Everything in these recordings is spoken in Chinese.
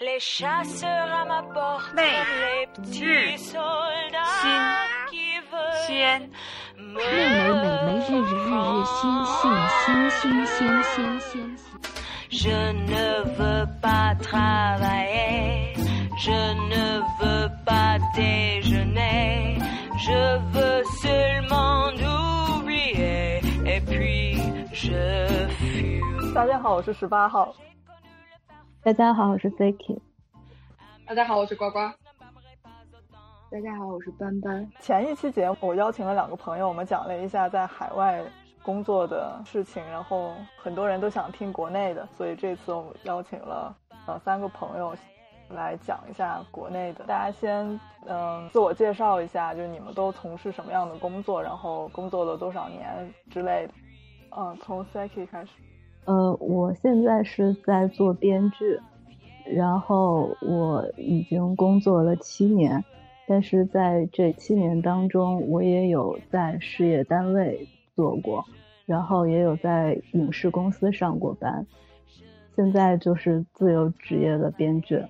每日，新，鲜，日美美美日日日日新新新新新新。大家好，我是十八号。大家好，我是 Ziki。大家好，我是呱呱。大家好，我是班班。前一期节目我邀请了两个朋友，我们讲了一下在海外工作的事情，然后很多人都想听国内的，所以这次我们邀请了呃三个朋友来讲一下国内的。大家先嗯、呃自我介绍一下，就是你们都从事什么样的工作，然后工作了多少年之类的。嗯，从 Saki 开始。呃，我现在是在做编剧，然后我已经工作了七年，但是在这七年当中，我也有在事业单位做过，然后也有在影视公司上过班，现在就是自由职业的编剧。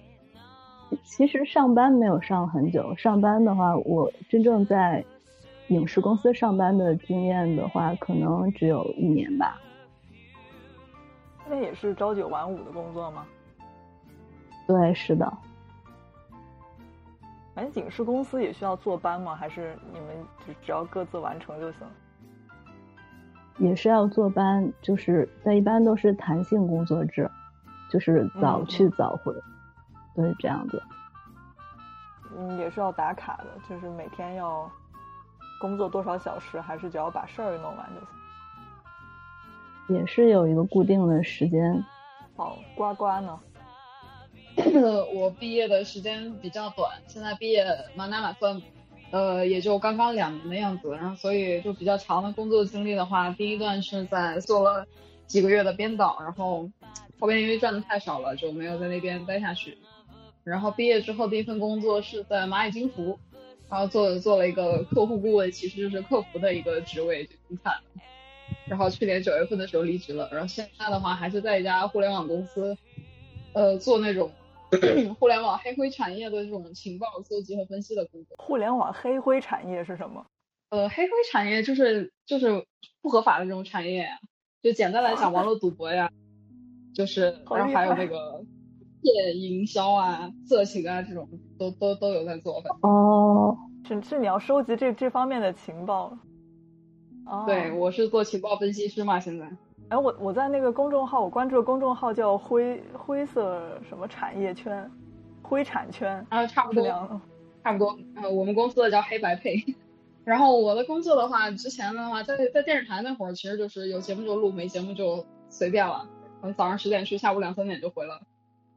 其实上班没有上很久，上班的话，我真正在影视公司上班的经验的话，可能只有一年吧。那也是朝九晚五的工作吗？对，是的。哎，影视公司也需要坐班吗？还是你们只只要各自完成就行？也是要坐班，就是但一般都是弹性工作制，就是早去早回，对，这样子。嗯，也是要打卡的，就是每天要工作多少小时，还是只要把事儿弄完就行？也是有一个固定的时间。好，呱呱呢？我毕业的时间比较短，现在毕业满打满算，呃，也就刚刚两年的样子。然后，所以就比较长的工作经历的话，第一段是在做了几个月的编导，然后后边因为赚的太少了，就没有在那边待下去。然后毕业之后第一份工作是在蚂蚁金服，然后做做了一个客户顾问，其实就是客服的一个职位，就挺惨的。然后去年九月份的时候离职了，然后现在的话还是在一家互联网公司，呃，做那种互联网黑灰产业的这种情报搜集和分析的工作。互联网黑灰产业是什么？呃，黑灰产业就是就是不合法的这种产业呀，就简单来讲，网络赌博呀，就是然后还有那个骗营销啊、色情啊这种都都都有在做。哦，是是你要收集这这方面的情报。哦，对，我是做情报分析师嘛，现在。哎，我我在那个公众号，我关注的公众号叫灰灰色什么产业圈，灰产圈，啊，差不多。差不多。呃，我们公司的叫黑白配。然后我的工作的话，之前的话，在在电视台那会儿，其实就是有节目就录，没节目就随便了。可能早上十点去，下午两三点就回了。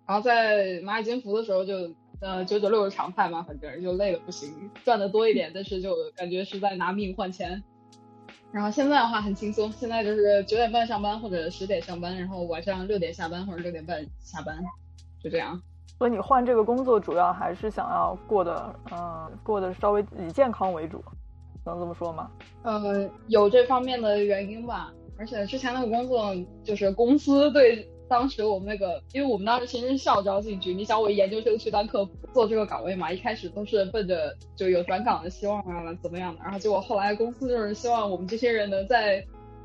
然后在蚂蚁金服的时候就，呃九九六是常态嘛，反正就累的不行，赚的多一点，但是就感觉是在拿命换钱。然后现在的话很轻松，现在就是九点半上班或者十点上班，然后晚上六点下班或者六点半下班，就这样。所以你换这个工作，主要还是想要过得，嗯、过得稍微以健康为主，能这么说吗？呃，有这方面的原因吧，而且之前那个工作就是公司对当时我们那个，因为我们当时其实是校招进去，你想我研究生去当客服做这个岗位嘛，一开始都是奔着就有转岗的希望啊，怎么样的，然后结果后来公司就是希望我们这些人能在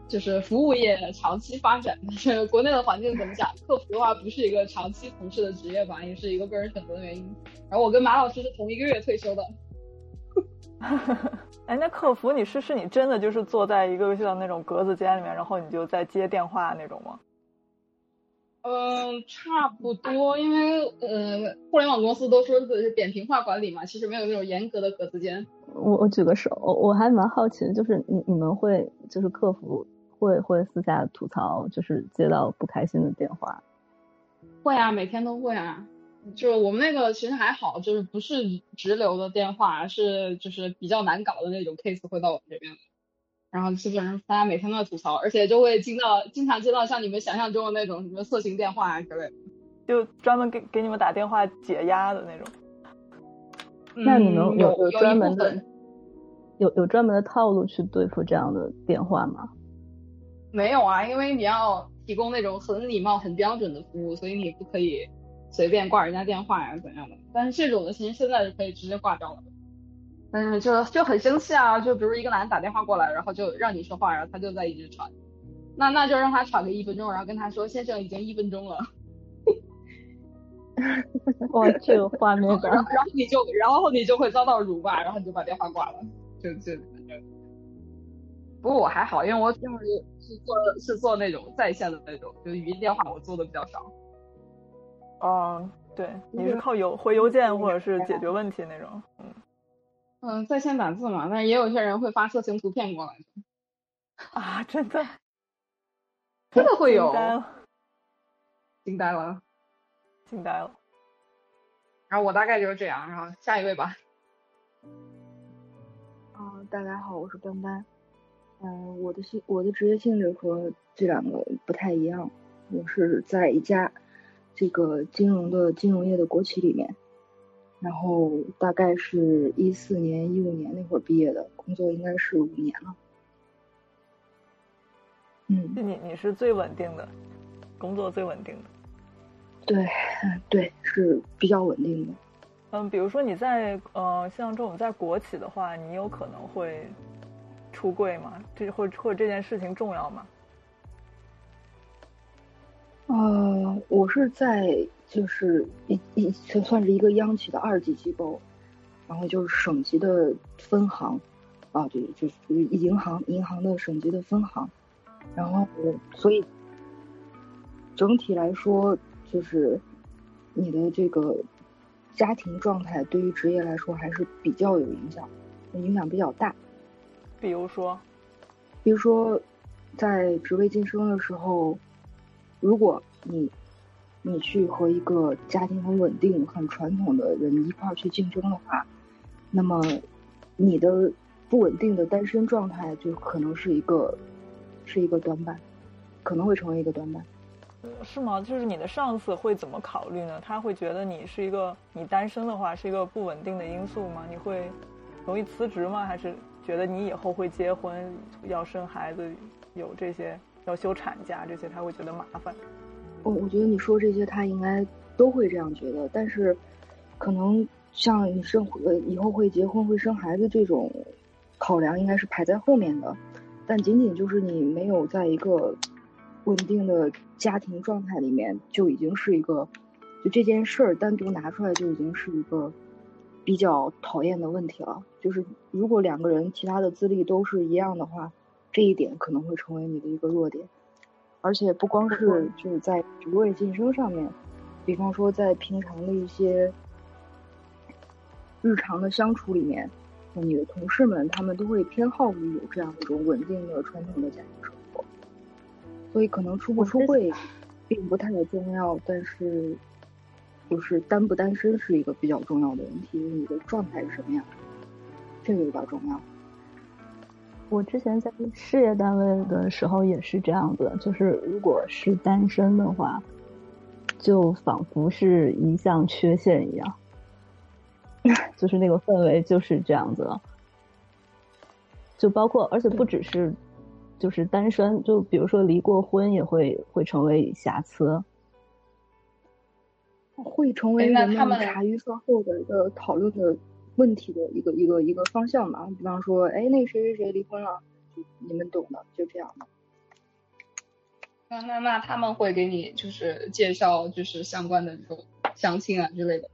就是服务业长期发展。就是国内的环境怎么讲，客服的话不是一个长期从事的职业吧，也是一个个人选择的原因。然后我跟马老师是同一个月退休的。哎，那客服你是是你真的就是坐在一个像那种格子间里面，然后你就在接电话那种吗？嗯，差不多，因为呃，互联网公司都说的是扁平化管理嘛，其实没有那种严格的格子间。我我举个手，我我还蛮好奇的，就是你你们会就是客服会会私下吐槽，就是接到不开心的电话。会啊，每天都会啊。就我们那个其实还好，就是不是直流的电话，是就是比较难搞的那种 case 会到我们这边来。然后基本上大家每天都在吐槽，而且就会经到经常接到像你们想象中的那种什么色情电话啊之类的。就专门给给你们打电话解压的那种。那你们嗯有有专门的有有专门的套路去对付这样的电话吗？没有啊，因为你要提供那种很礼貌、很标准的服务，所以你不可以随便挂人家电话呀怎样的。但是这种的其实现在是可以直接挂掉了的。但是就就很生气啊，就比如一个男的打电话过来，然后就让你说话，然后他就在一直喘，那那就让他喘个一分钟，然后跟他说先生已经一分钟了。哇，这个画面感。然后你就然后你就会遭到辱骂，然后你就把电话挂了，就就反正。不过我还好，因为我要是是做是做那种在线的那种，就语音电话我做的比较少。哦，对，你是靠邮回邮件或者是解决问题那种，嗯。嗯，在线打字嘛，但是也有些人会发色情图片过来的。啊，真的？真的会有？惊呆了！惊呆了！然后我大概就是这样，然后下一位吧。啊，大家好，我是班班。嗯，我的性我的职业性质和这两个不太一样，我是在一家这个金融的金融业的国企里面。然后大概是一四年、一五年那会儿毕业的，工作应该是五年了。嗯，你你是最稳定的，工作最稳定的。对，对，是比较稳定的。嗯，比如说你在呃，像这种在国企的话，你有可能会出柜吗？这或或者这件事情重要吗？呃，我是在就是一一算算是一个央企的二级机构，然后就是省级的分行，啊，就就属于银行银行的省级的分行，然后所以整体来说，就是你的这个家庭状态对于职业来说还是比较有影响，影响比较大。比如说，比如说在职位晋升的时候。如果你，你去和一个家庭很稳定、很传统的人一块儿去竞争的话，那么你的不稳定的单身状态就可能是一个，是一个短板，可能会成为一个短板。是吗？就是你的上司会怎么考虑呢？他会觉得你是一个你单身的话是一个不稳定的因素吗？你会容易辞职吗？还是觉得你以后会结婚、要生孩子，有这些？要休产假这些他会觉得麻烦。我我觉得你说这些他应该都会这样觉得，但是可能像你生呃以后会结婚会生孩子这种考量应该是排在后面的。但仅仅就是你没有在一个稳定的家庭状态里面，就已经是一个就这件事儿单独拿出来就已经是一个比较讨厌的问题了。就是如果两个人其他的资历都是一样的话。这一点可能会成为你的一个弱点，而且不光是就是在职位晋升上面，比方说在平常的一些日常的相处里面，你的同事们他们都会偏好于有这样一种稳定的传统的家庭生活，所以可能出不出柜并不太重要，但是就是单不单身是一个比较重要的问题，你的状态是什么样，这个比较重要。我之前在事业单位的时候也是这样子，就是如果是单身的话，就仿佛是一项缺陷一样，就是那个氛围就是这样子了。就包括，而且不只是就是单身，就比如说离过婚也会会成为瑕疵，会成为人们茶余饭后的一个讨论的。问题的一个一个一个方向吧，比方说，哎，那个谁谁谁离婚了，你们懂的，就这样的。那那那他们会给你就是介绍就是相关的这种相亲啊之类的。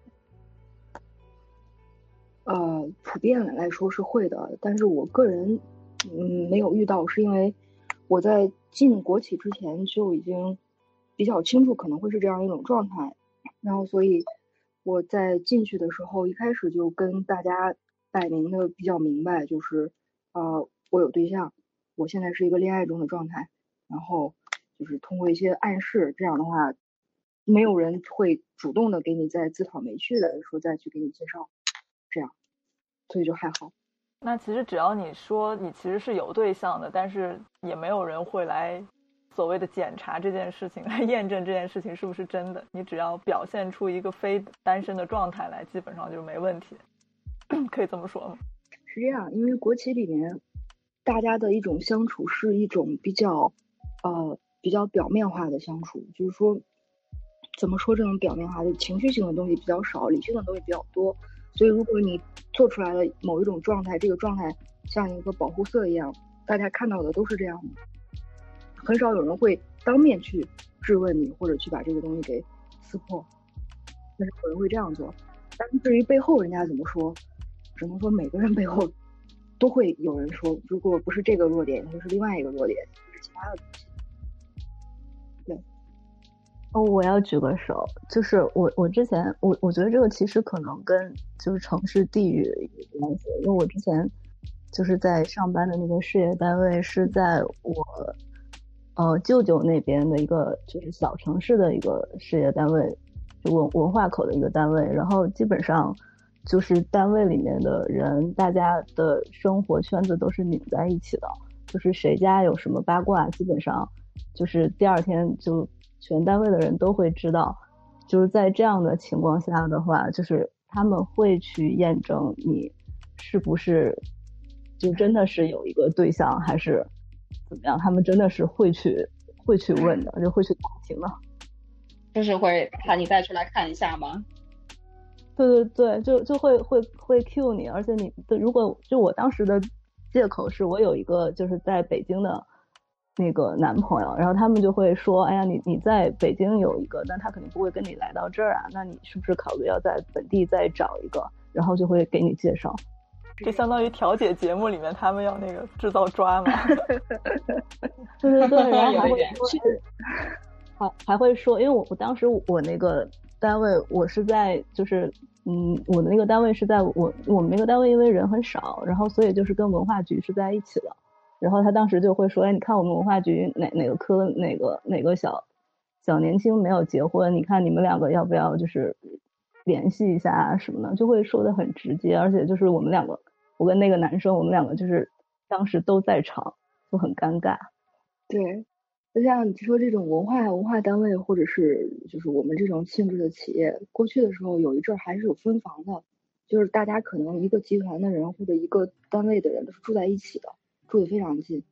呃，普遍来说是会的，但是我个人嗯没有遇到，是因为我在进国企之前就已经比较清楚可能会是这样一种状态，然后所以。我在进去的时候，一开始就跟大家摆明的比较明白，就是呃，我有对象，我现在是一个恋爱中的状态，然后就是通过一些暗示，这样的话，没有人会主动的给你再自讨没趣的说再去给你介绍，这样，所以就还好。那其实只要你说你其实是有对象的，但是也没有人会来。所谓的检查这件事情 来验证这件事情是不是真的，你只要表现出一个非单身的状态来，基本上就没问题，可以这么说吗？是这样，因为国企里面大家的一种相处是一种比较呃比较表面化的相处，就是说怎么说这种表面化的情绪性的东西比较少，理性的东西比较多。所以如果你做出来了某一种状态，这个状态像一个保护色一样，大家看到的都是这样的，很少有人会当面去质问你，或者去把这个东西给撕破。但是有人会这样做。但是至于背后人家怎么说，只能说每个人背后都会有人说，如果不是这个弱点，就是另外一个弱点，就是其他的东西。对。哦，我要举个手，就是我我之前我我觉得这个其实可能跟就是城市地域有关系，因为我之前就是在上班的那个事业单位是在我呃舅舅那边的一个就是小城市的一个事业单位。就文文化口的一个单位，然后基本上就是单位里面的人，大家的生活圈子都是拧在一起的，就是谁家有什么八卦，基本上就是第二天就全单位的人都会知道。就是在这样的情况下的话，就是他们会去验证你是不是就真的是有一个对象，还是怎么样？他们真的是会去会去问的，就会去打听的。就是会把你带出来看一下吗？对对对，就就会会会 Q 你，而且你如果就我当时的借口是我有一个就是在北京的那个男朋友，然后他们就会说，哎呀，你你在北京有一个，那他肯定不会跟你来到这儿啊，那你是不是考虑要在本地再找一个？然后就会给你介绍。这相当于调解节目里面他们要那个制造抓嘛？对对对，然后还会 说。还还会说，因为我我当时我那个单位，我是在就是，嗯，我的那个单位是在我我们那个单位，因为人很少，然后所以就是跟文化局是在一起的。然后他当时就会说，哎，你看我们文化局哪哪个科哪个哪个小小年轻没有结婚，你看你们两个要不要就是联系一下啊什么的，就会说的很直接，而且就是我们两个，我跟那个男生，我们两个就是当时都在场，就很尴尬。对。就像你说这种文化文化单位，或者是就是我们这种性质的企业，过去的时候有一阵还是有分房的，就是大家可能一个集团的人或者一个单位的人都是住在一起的，住的非常近，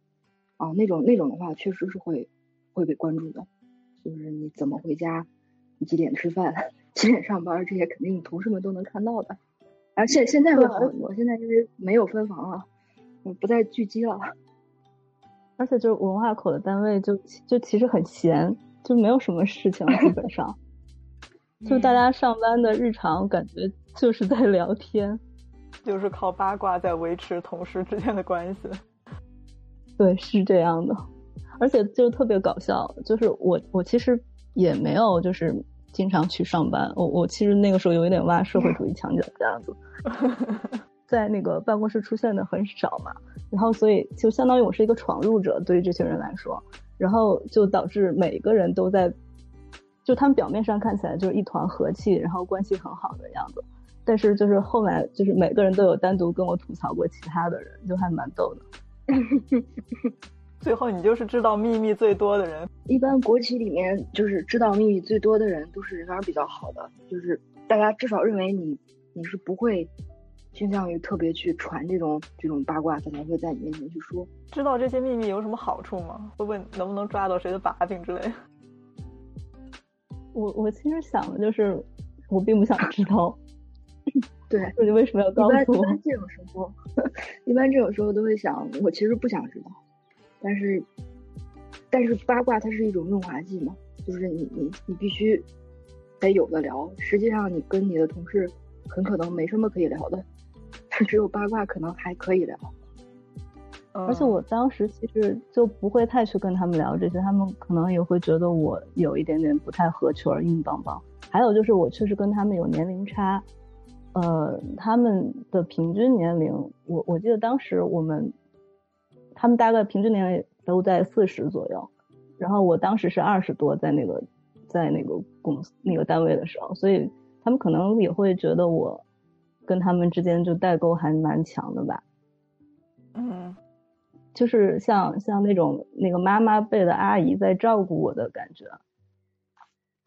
啊，那种那种的话确实是会会被关注的，就是你怎么回家，你几点吃饭，几点上班，这些肯定同事们都能看到的。而且现在会好很多，现在因为没有分房了，我不再聚集了。而且就是文化口的单位，就就其实很闲，就没有什么事情，基本上，就大家上班的日常感觉就是在聊天，就是靠八卦在维持同事之间的关系。对，是这样的，而且就特别搞笑，就是我我其实也没有就是经常去上班，我我其实那个时候有一点挖社会主义墙角这样子。在那个办公室出现的很少嘛，然后所以就相当于我是一个闯入者，对于这些人来说，然后就导致每个人都在，就他们表面上看起来就是一团和气，然后关系很好的样子，但是就是后来就是每个人都有单独跟我吐槽过其他的人，就还蛮逗的。最后你就是知道秘密最多的人。一般国企里面就是知道秘密最多的人都是人缘比较好的，就是大家至少认为你你是不会。倾向于特别去传这种这种八卦，他才会在你面前去说。知道这些秘密有什么好处吗？会问能不能抓到谁的把柄之类。我我其实想的就是，我并不想知道。对，你为什么要告诉我？一般这种时候，一般这种时候都会想，我其实不想知道。但是，但是八卦它是一种润滑剂嘛，就是你你你必须得有的聊。实际上，你跟你的同事很可能没什么可以聊的。只有八卦可能还可以聊，而且我当时其实就不会太去跟他们聊这些，他们可能也会觉得我有一点点不太合群，硬邦邦。还有就是我确实跟他们有年龄差，呃，他们的平均年龄，我我记得当时我们，他们大概平均年龄都在四十左右，然后我当时是二十多，在那个在那个公司那个单位的时候，所以他们可能也会觉得我。跟他们之间就代沟还蛮强的吧，嗯，就是像像那种那个妈妈辈的阿姨在照顾我的感觉，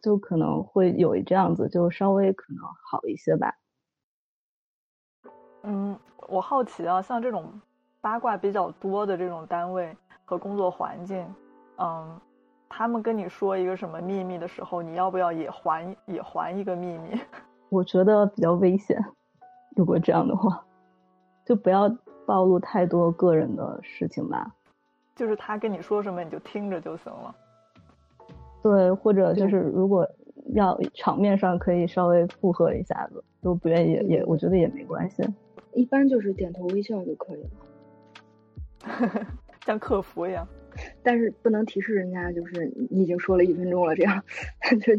就可能会有这样子，就稍微可能好一些吧。嗯，我好奇啊，像这种八卦比较多的这种单位和工作环境，嗯，他们跟你说一个什么秘密的时候，你要不要也还也还一个秘密？我觉得比较危险。如果这样的话，就不要暴露太多个人的事情吧。就是他跟你说什么，你就听着就行了。对，或者就是如果要场面上可以稍微附和一下子，都不愿意也也，我觉得也没关系。一般就是点头微笑就可以了，像客服一样。但是不能提示人家，就是你已经说了一分钟了，这样 就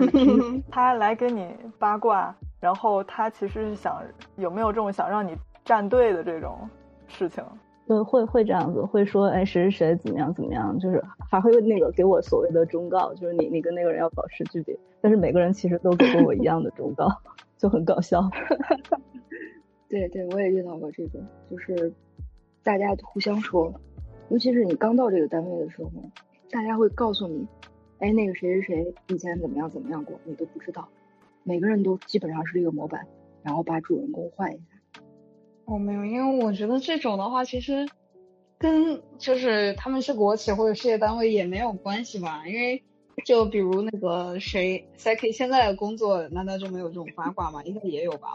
他来跟你八卦，然后他其实是想有没有这种想让你站队的这种事情？对，会会这样子，会说哎谁谁谁怎么样怎么样，就是还会那个给我所谓的忠告，就是你你跟那个人要保持距离。但是每个人其实都给过我一样的忠告，就很搞笑。对对，我也遇到过这种，就是大家互相说。尤其是你刚到这个单位的时候，大家会告诉你，哎，那个谁谁谁以前怎么样怎么样过，你都不知道。每个人都基本上是这个模板，然后把主人公换一下。哦，没有，因为我觉得这种的话，其实跟就是他们是国企或者事业单位也没有关系吧。因为就比如那个谁 s a k 现在的工作，难道就没有这种八卦吗？应该也有吧。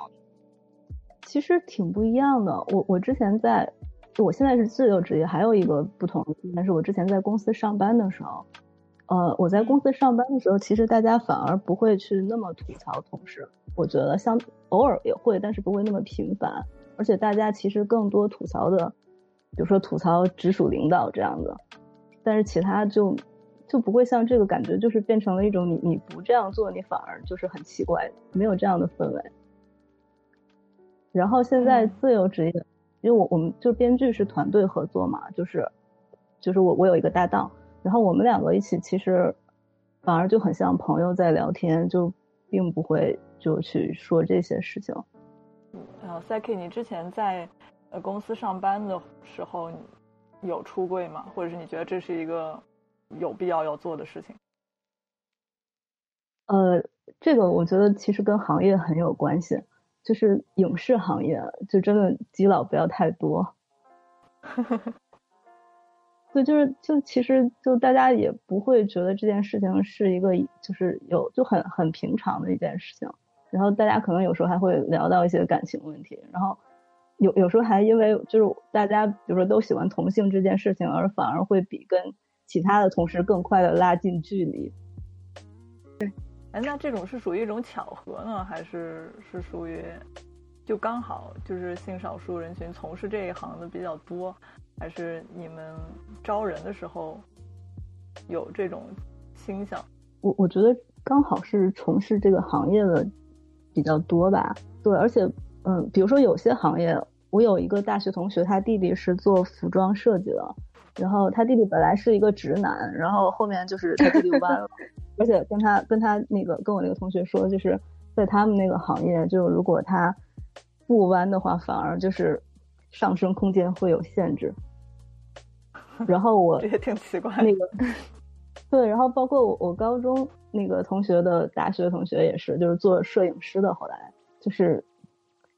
其实挺不一样的。我我之前在。我现在是自由职业，还有一个不同，但是我之前在公司上班的时候，呃，我在公司上班的时候，其实大家反而不会去那么吐槽同事，我觉得像偶尔也会，但是不会那么频繁，而且大家其实更多吐槽的，比如说吐槽直属领导这样的，但是其他就就不会像这个感觉，就是变成了一种你你不这样做，你反而就是很奇怪，没有这样的氛围。然后现在自由职业。因为我我们就编剧是团队合作嘛，就是就是我我有一个搭档，然后我们两个一起其实反而就很像朋友在聊天，就并不会就去说这些事情。呃，Saki，你之前在呃公司上班的时候有出柜吗？或者是你觉得这是一个有必要要做的事情？呃，这个我觉得其实跟行业很有关系。就是影视行业，就真的基佬不要太多。对，就是就其实就大家也不会觉得这件事情是一个就是有就很很平常的一件事情。然后大家可能有时候还会聊到一些感情问题，然后有有时候还因为就是大家比如说都喜欢同性这件事情，而反而会比跟其他的同事更快的拉近距离。对。哎，那这种是属于一种巧合呢，还是是属于就刚好就是性少数人群从事这一行的比较多，还是你们招人的时候有这种倾向？我我觉得刚好是从事这个行业的比较多吧。对，而且嗯，比如说有些行业，我有一个大学同学，他弟弟是做服装设计的，然后他弟弟本来是一个直男，然后后面就是他弟弟弯了。而且跟他跟他那个跟我那个同学说，就是在他们那个行业，就如果他不弯的话，反而就是上升空间会有限制。然后我这也挺奇怪。那个对，然后包括我我高中那个同学的大学同学也是，就是做摄影师的，后来就是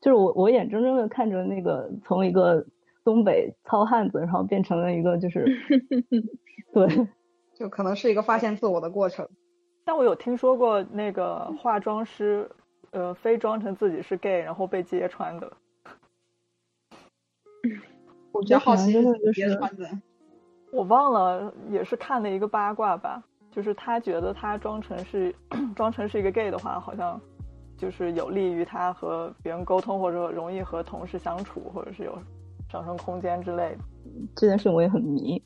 就是我我眼睁睁的看着那个从一个东北糙汉子，然后变成了一个就是 对，就可能是一个发现自我的过程。但我有听说过那个化妆师，呃，非装成自己是 gay，然后被揭穿的。我觉得好奇的。我忘了，也是看了一个八卦吧，就是他觉得他装成是 装成是一个 gay 的话，好像就是有利于他和别人沟通，或者容易和同事相处，或者是有上升空间之类的。这件事我也很迷。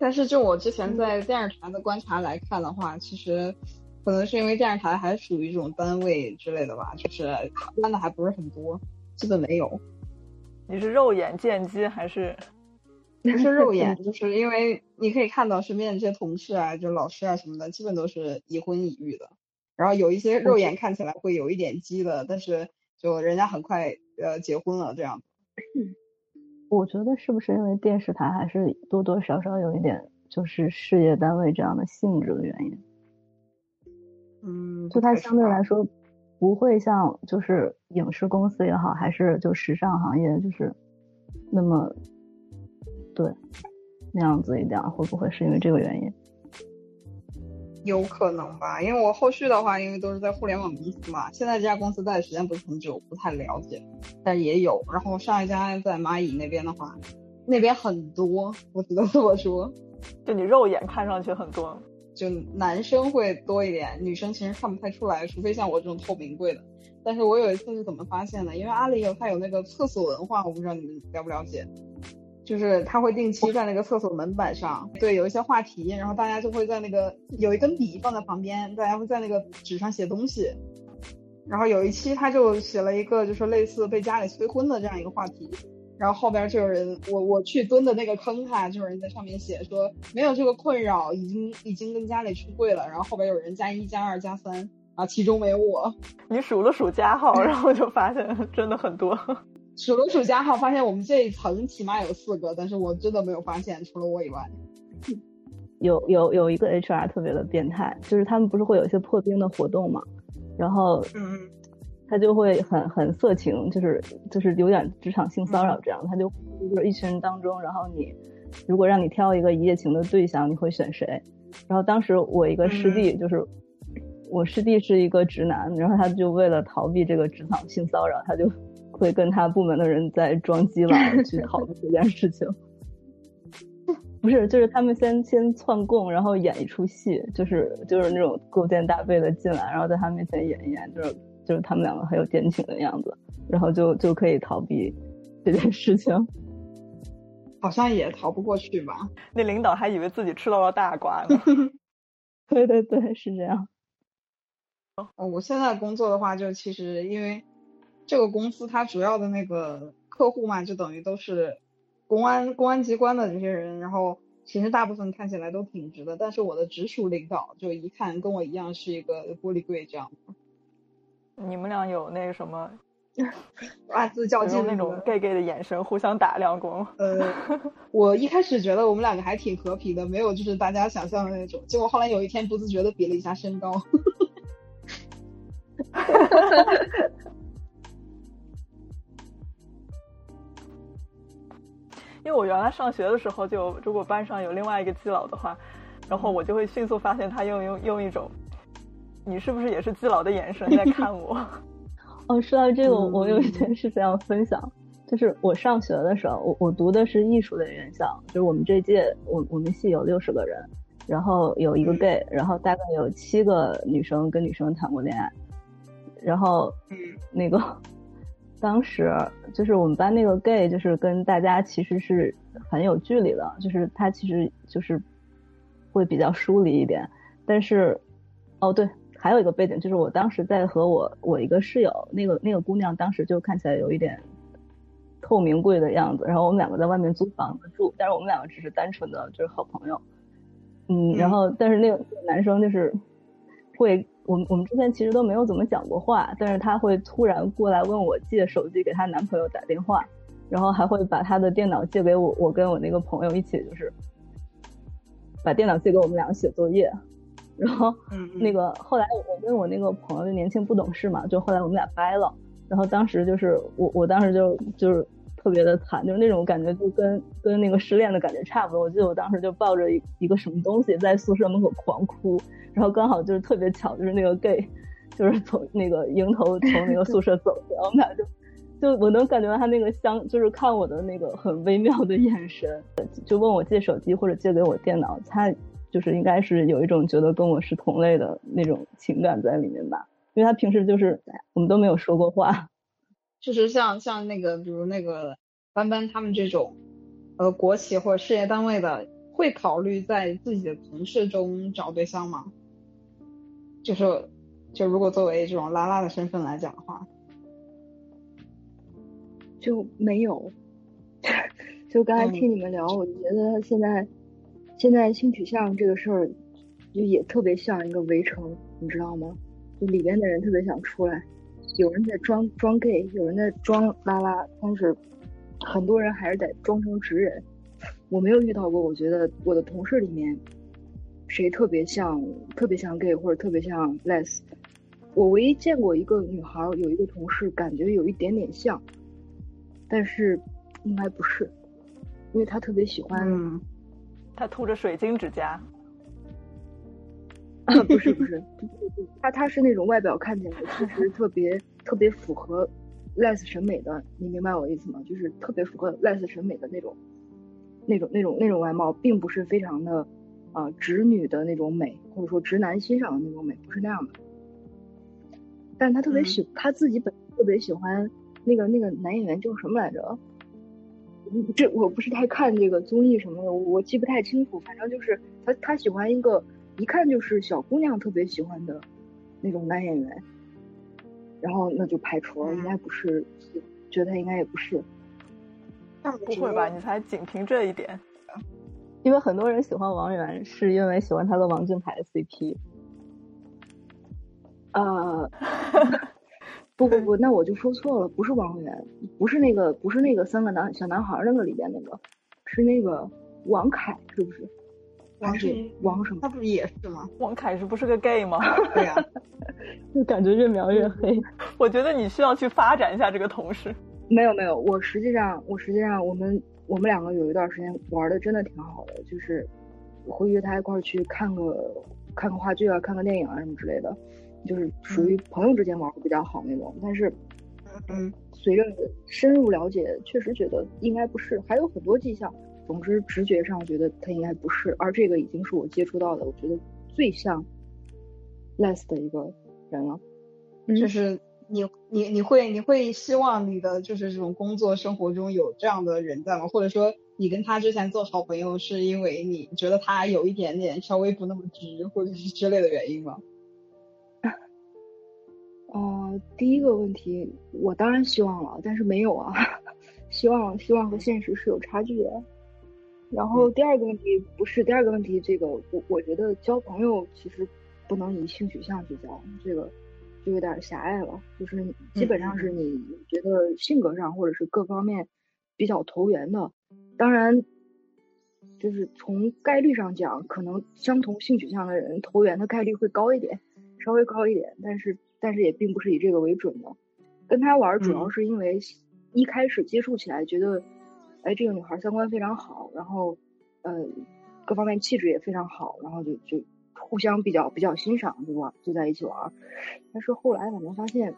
但是就我之前在电视台的观察来看的话，其实可能是因为电视台还属于一种单位之类的吧，就是弯的还不是很多，基本没有。你是肉眼见机还是？不是肉眼，就是因为你可以看到身边的这些同事啊，就老师啊什么的，基本都是已婚已育的。然后有一些肉眼看起来会有一点鸡的，但是就人家很快呃结婚了这样。我觉得是不是因为电视台还是多多少少有一点就是事业单位这样的性质的原因？嗯，就它相对来说不会像就是影视公司也好，还是就时尚行业，就是那么对那样子一点，会不会是因为这个原因？有可能吧，因为我后续的话，因为都是在互联网公司嘛，现在这家公司待的时间不是很久，不太了解，但也有。然后上一家在蚂蚁那边的话，那边很多，我只能这么说。就你肉眼看上去很多，就男生会多一点，女生其实看不太出来，除非像我这种透明柜的。但是我有一次是怎么发现的？因为阿里有它有那个厕所文化，我不知道你们了不了解。就是他会定期在那个厕所门板上，对，有一些话题，然后大家就会在那个有一根笔放在旁边，大家会在那个纸上写东西。然后有一期他就写了一个，就是类似被家里催婚的这样一个话题。然后后边就有人，我我去蹲的那个坑哈，就有人在上面写说没有这个困扰，已经已经跟家里出柜了。然后后边有人加一加二加三啊，其中没有我。你数了数加号，然后就发现真的很多。数了数加号，发现我们这一层起码有四个，但是我真的没有发现，除了我以外，有有有一个 HR 特别的变态，就是他们不是会有一些破冰的活动嘛，然后嗯，他就会很很色情，就是就是有点职场性骚扰这样，他就就是一群人当中，然后你如果让你挑一个一夜情的对象，你会选谁？然后当时我一个师弟就是我师弟是一个直男，然后他就为了逃避这个职场性骚扰，他就。会跟他部门的人在装机了去讨论这件事情，不是，就是他们先先串供，然后演一出戏，就是就是那种勾肩搭背的进来，然后在他面前演一演，就是就是他们两个很有奸情的样子，然后就就可以逃避这件事情，好像也逃不过去吧？那领导还以为自己吃到了大瓜呢。对对对，是这样。哦，我现在工作的话，就其实因为。这个公司它主要的那个客户嘛，就等于都是公安公安机关的这些人，然后其实大部分看起来都挺直的，但是我的直属领导就一看跟我一样是一个玻璃柜这样。你们俩有那个什么 暗自较劲那种 gay gay 的眼神互相打量过吗？呃，我一开始觉得我们两个还挺和平的，没有就是大家想象的那种，结果后来有一天不自觉的比了一下身高。因为我原来上学的时候，就如果班上有另外一个基佬的话，然后我就会迅速发现他用用用一种，你是不是也是基佬的眼神在看我？哦，说到这个，我有一件事情要分享，就是我上学的时候，我我读的是艺术类院校，就是我们这届我我们系有六十个人，然后有一个 gay，然后大概有七个女生跟女生谈过恋爱，然后那个。当时就是我们班那个 gay，就是跟大家其实是很有距离的，就是他其实就是会比较疏离一点。但是，哦对，还有一个背景就是我当时在和我我一个室友，那个那个姑娘当时就看起来有一点透明柜的样子，然后我们两个在外面租房子住，但是我们两个只是单纯的就是好朋友。嗯，然后但是那个男生就是会。我们我们之前其实都没有怎么讲过话，但是她会突然过来问我借手机给她男朋友打电话，然后还会把她的电脑借给我，我跟我那个朋友一起就是把电脑借给我们两个写作业，然后那个后来我跟我那个朋友就年轻不懂事嘛，就后来我们俩掰了，然后当时就是我我当时就就是特别的惨，就是那种感觉就跟跟那个失恋的感觉差不多，我记得我当时就抱着一一个什么东西在宿舍门口狂哭。然后刚好就是特别巧，就是那个 gay，就是从那个迎头从那个宿舍走，然后我们俩就就我能感觉到他那个相，就是看我的那个很微妙的眼神，就问我借手机或者借给我电脑，他就是应该是有一种觉得跟我是同类的那种情感在里面吧，因为他平时就是我们都没有说过话，就是像像那个比如那个班班他们这种，呃国企或者事业单位的，会考虑在自己的同事中找对象吗？就是，就如果作为这种拉拉的身份来讲的话，就没有。就刚才听你们聊，我觉得现在现在性取向这个事儿，就也特别像一个围城，你知道吗？就里边的人特别想出来，有人在装装 gay，有人在装拉拉，但是很多人还是得装成直人。我没有遇到过，我觉得我的同事里面。谁特别像特别像 gay 或者特别像 less？我唯一见过一个女孩，有一个同事感觉有一点点像，但是应该不是，因为她特别喜欢。嗯。她涂着水晶指甲。啊，不是 不是，她她是那种外表看起来其实特别特别符合 Les 审美的，你明白我意思吗？就是特别符合 Les 审美的那种那种那种那种外貌，并不是非常的啊直女的那种美，或者说直男欣赏的那种美，不是那样的。但他特别喜，他自己本特别喜欢那个那个男演员叫什么来着？这我不是太看这个综艺什么的，我记不太清楚。反正就是他他喜欢一个一看就是小姑娘特别喜欢的那种男演员，然后那就排除了，应该不是，觉得他应该也不是。不会吧？你才仅凭这一点？因为很多人喜欢王源，是因为喜欢他和王俊凯的 CP。呃。不不不，那我就说错了，不是王源，不是那个，不是那个三个男小男孩那个里边那个，是那个王凯，是不是？王是王什么？他不是也是吗？王凯是不是个 gay 吗？对呀，就感觉越描越黑。我觉得你需要去发展一下这个同事。没有没有，我实际上我实际上我们我们两个有一段时间玩的真的挺好的，就是我会约他一块去看个看个话剧啊，看个电影啊什么之类的。就是属于朋友之间玩的比较好那种，但是，嗯，随着深入了解，确实觉得应该不是，还有很多迹象。总之，直觉上觉得他应该不是，而这个已经是我接触到的，我觉得最像 less 的一个人了。就是你，你，你会，你会希望你的就是这种工作生活中有这样的人在吗？或者说，你跟他之前做好朋友，是因为你觉得他有一点点稍微不那么直，或者是之类的原因吗？哦，第一个问题，我当然希望了，但是没有啊。希望希望和现实是有差距的。然后第二个问题不是第二个问题，这个我我觉得交朋友其实不能以性取向去交，这个就有点狭隘了。就是基本上是你觉得性格上或者是各方面比较投缘的，当然就是从概率上讲，可能相同性取向的人投缘的概率会高一点，稍微高一点，但是。但是也并不是以这个为准的，跟他玩主要是因为一开始接触起来觉得，哎，这个女孩三观非常好，然后，呃，各方面气质也非常好，然后就就互相比较比较欣赏，就玩就在一起玩。但是后来反正发现，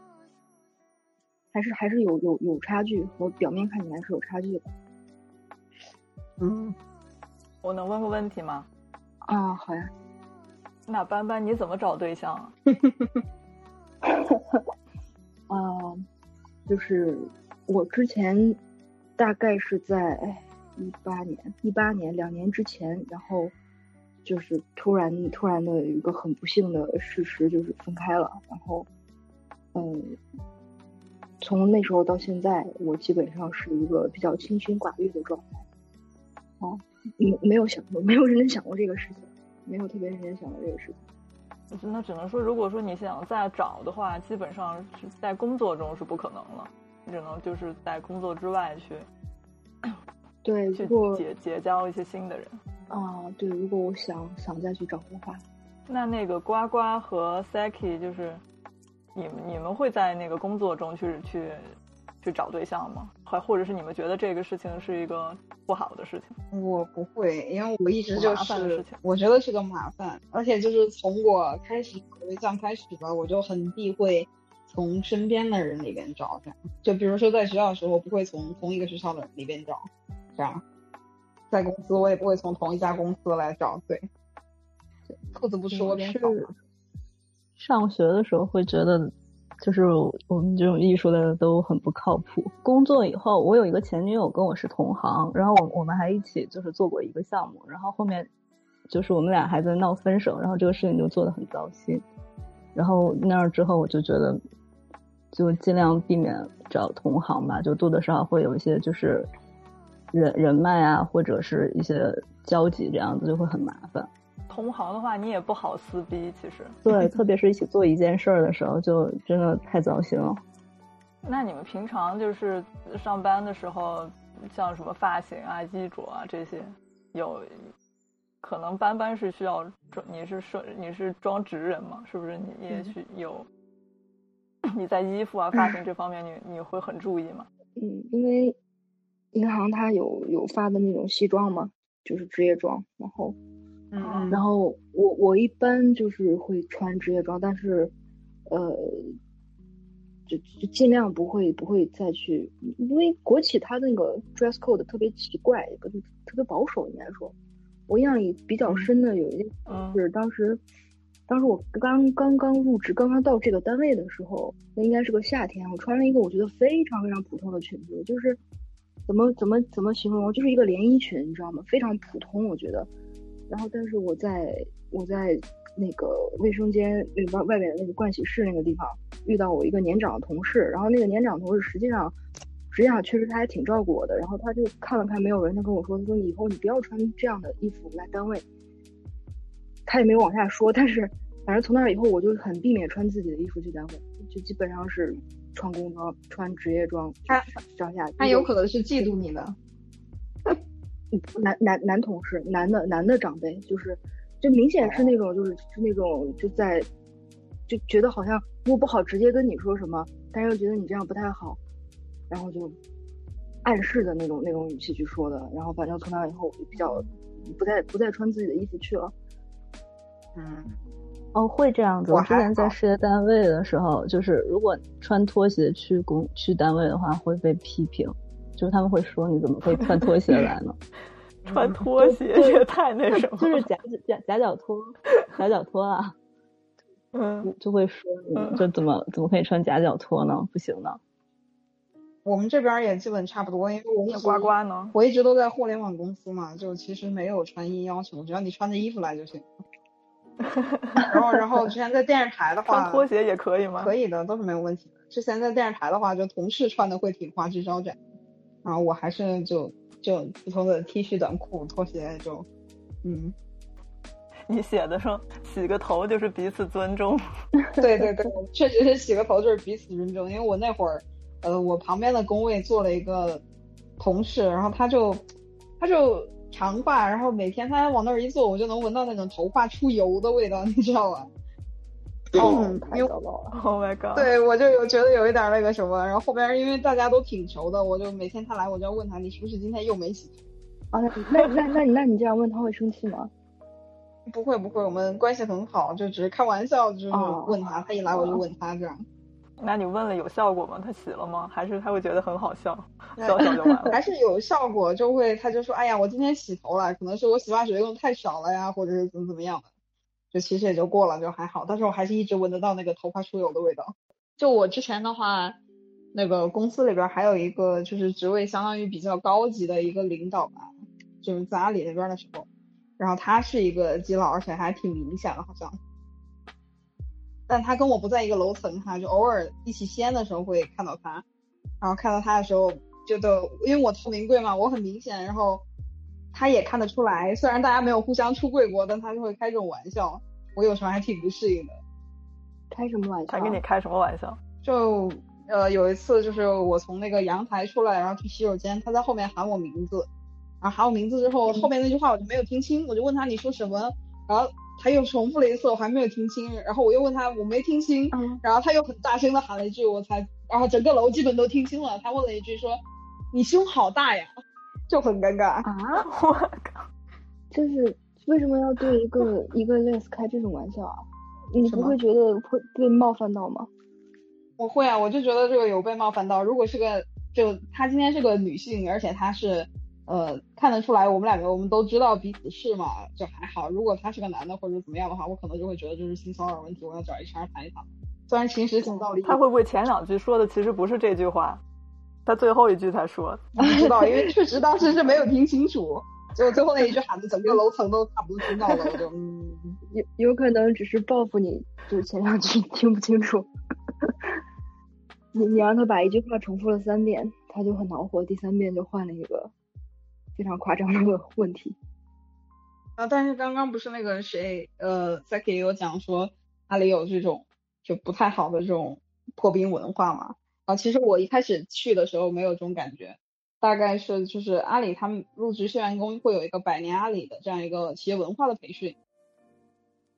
还是还是有有有差距，和表面看起来是有差距的。嗯，我能问个问题吗？啊，好呀。那班班你怎么找对象啊？啊，就是我之前大概是在一八年，一八年两年之前，然后就是突然突然的一个很不幸的事实，就是分开了。然后，嗯，从那时候到现在，我基本上是一个比较清心寡欲的状态。哦，没没有想过，没有认真想过这个事情，没有特别认真想过这个事情。那只能说，如果说你想再找的话，基本上是在工作中是不可能了，只能就是在工作之外去，对，去结结交一些新的人。啊，对，如果我想想再去找的话，那那个呱呱和 Saki 就是，你们你们会在那个工作中去去。去找对象吗？还或者是你们觉得这个事情是一个不好的事情？我不会，因为我一直就是我觉得是个麻烦，而且就是从我开始找对象开始吧，我就很避讳从身边的人里边找。就比如说在学校的时候，不会从同一个学校的人里边找，这样，在公司我也不会从同一家公司来找。对，兔子不吃窝边草。上学的时候会觉得。就是我们这种艺术的都很不靠谱。工作以后，我有一个前女友跟我是同行，然后我我们还一起就是做过一个项目，然后后面就是我们俩还在闹分手，然后这个事情就做的很糟心。然后那儿之后，我就觉得就尽量避免找同行吧，就多多少少会有一些就是人人脉啊，或者是一些交集，这样子就会很麻烦。同行的话，你也不好撕逼，其实。对，特别是一起做一件事儿的时候，就真的太糟心了。那你们平常就是上班的时候，像什么发型啊、衣着啊这些，有可能班班是需要装？你是说你是装直人吗？是不是？你也许有 你在衣服啊、发型这方面，你你会很注意吗？嗯，因为银行它有有发的那种西装嘛，就是职业装，然后。嗯嗯，然后我我一般就是会穿职业装，但是呃，就就尽量不会不会再去，因为国企它那个 dress code 特别奇怪，特别特别保守，应该说。我印象里比较深的有一件嗯是当时，当时我刚刚刚入职，刚刚到这个单位的时候，那应该是个夏天，我穿了一个我觉得非常非常普通的裙子，就是怎么怎么怎么形容，就是一个连衣裙，你知道吗？非常普通，我觉得。然后，但是我在我在那个卫生间那外外面的那个盥洗室那个地方遇到我一个年长的同事，然后那个年长同事实际上实际上确实他还挺照顾我的，然后他就看了看没有人，他跟我说，他说你以后你不要穿这样的衣服来单位。他也没有往下说，但是反正从那以后我就很避免穿自己的衣服去单位，就基本上是穿工装、穿职业装他上下。他有可能是嫉妒你的。男男男同事，男的男的长辈，就是就明显是那种就是是那种就在就觉得好像如果不好直接跟你说什么，但是又觉得你这样不太好，然后就暗示的那种那种语气去说的。然后反正从那以后我就比较不再不再穿自己的衣服去了。嗯，哦，会这样子。我我之前在事业单位的时候，就是如果穿拖鞋去公去单位的话，会被批评，就是他们会说你怎么可以穿拖鞋来呢？穿拖鞋也太那 什么了，就是夹夹夹脚拖，夹脚拖啊，嗯，就会说你这怎么怎么可以穿夹脚拖呢？不行的。我们这边也基本差不多，因为我一直那呱呱呢？我一直都在互联网公司嘛，就其实没有穿衣要求，只要你穿着衣服来就行。然后，然后之前在电视台的话，穿拖鞋也可以吗？可以的，都是没有问题的。之前在电视台的话，就同事穿的会挺花枝招展，然后我还是就就普通的 T 恤、短裤、拖鞋就，嗯，你写的说洗个头就是彼此尊重，对对对，确实是洗个头就是彼此尊重。因为我那会儿，呃，我旁边的工位坐了一个同事，然后他就他就长发，然后每天他往那儿一坐，我就能闻到那种头发出油的味道，你知道吧？嗯，太因为糟糕了。Oh my god！，对我就有觉得有一点那个什么，然后后边因为大家都挺熟的，我就每天他来我就要问他，你是不是今天又没洗头？啊，那那那那你那你这样问他会生气吗？不会不会，我们关系很好，就只是开玩笑，就是哦问他，他一来我就问他这样。那你问了有效果吗？他洗了吗？还是他会觉得很好笑，笑笑就完了？还是有效果，就会他就说，哎呀，我今天洗头了，可能是我洗发水用的太少了呀，或者是怎么怎么样的，就其实也就过了，就还好。但是我还是一直闻得到那个头发出油的味道。就我之前的话，那个公司里边还有一个就是职位相当于比较高级的一个领导吧，就是在阿里那边的时候，然后他是一个基佬，而且还挺明显的，好像。但他跟我不在一个楼层哈，就偶尔一起吸烟的时候会看到他，然后看到他的时候，觉得因为我透明柜嘛，我很明显，然后他也看得出来，虽然大家没有互相出柜过，但他就会开这种玩笑，我有时候还挺不适应的。开什么玩笑？他跟你开什么玩笑？就呃有一次就是我从那个阳台出来，然后去洗手间，他在后面喊我名字，然后喊我名字之后，后面那句话我就没有听清，我就问他你说什么，然后他又重复了一次，我还没有听清，然后我又问他我没听清，嗯然后他又很大声的喊了一句，我才，然后整个楼基本都听清了，他问了一句说你胸好大呀，就很尴尬。啊，我靠！就是为什么要对一个一个 les 开这种玩笑啊？你不会觉得会被冒犯到吗？我会啊，我就觉得这个有被冒犯到。如果是个，就他今天是个女性，而且她是，呃，看得出来我们两个我们都知道彼此是嘛，就还好。如果他是个男的或者怎么样的话，我可能就会觉得就是性骚扰问题，我要找 HR 谈一谈。虽然其实讲道理，他会不会前两句说的其实不是这句话，他最后一句才说？不知道，因为确实当时是没有听清楚，结果最后那一句喊的整个楼层都差不多听到了，我就嗯，有有可能只是报复你，就是前两句听不清楚。你你让他把一句话重复了三遍，他就很恼火，第三遍就换了一个非常夸张的问题。啊，但是刚刚不是那个谁，呃 s a k i 有讲说阿里有这种就不太好的这种破冰文化嘛？啊，其实我一开始去的时候没有这种感觉，大概是就是阿里他们入职新员工会有一个百年阿里的这样一个企业文化的培训，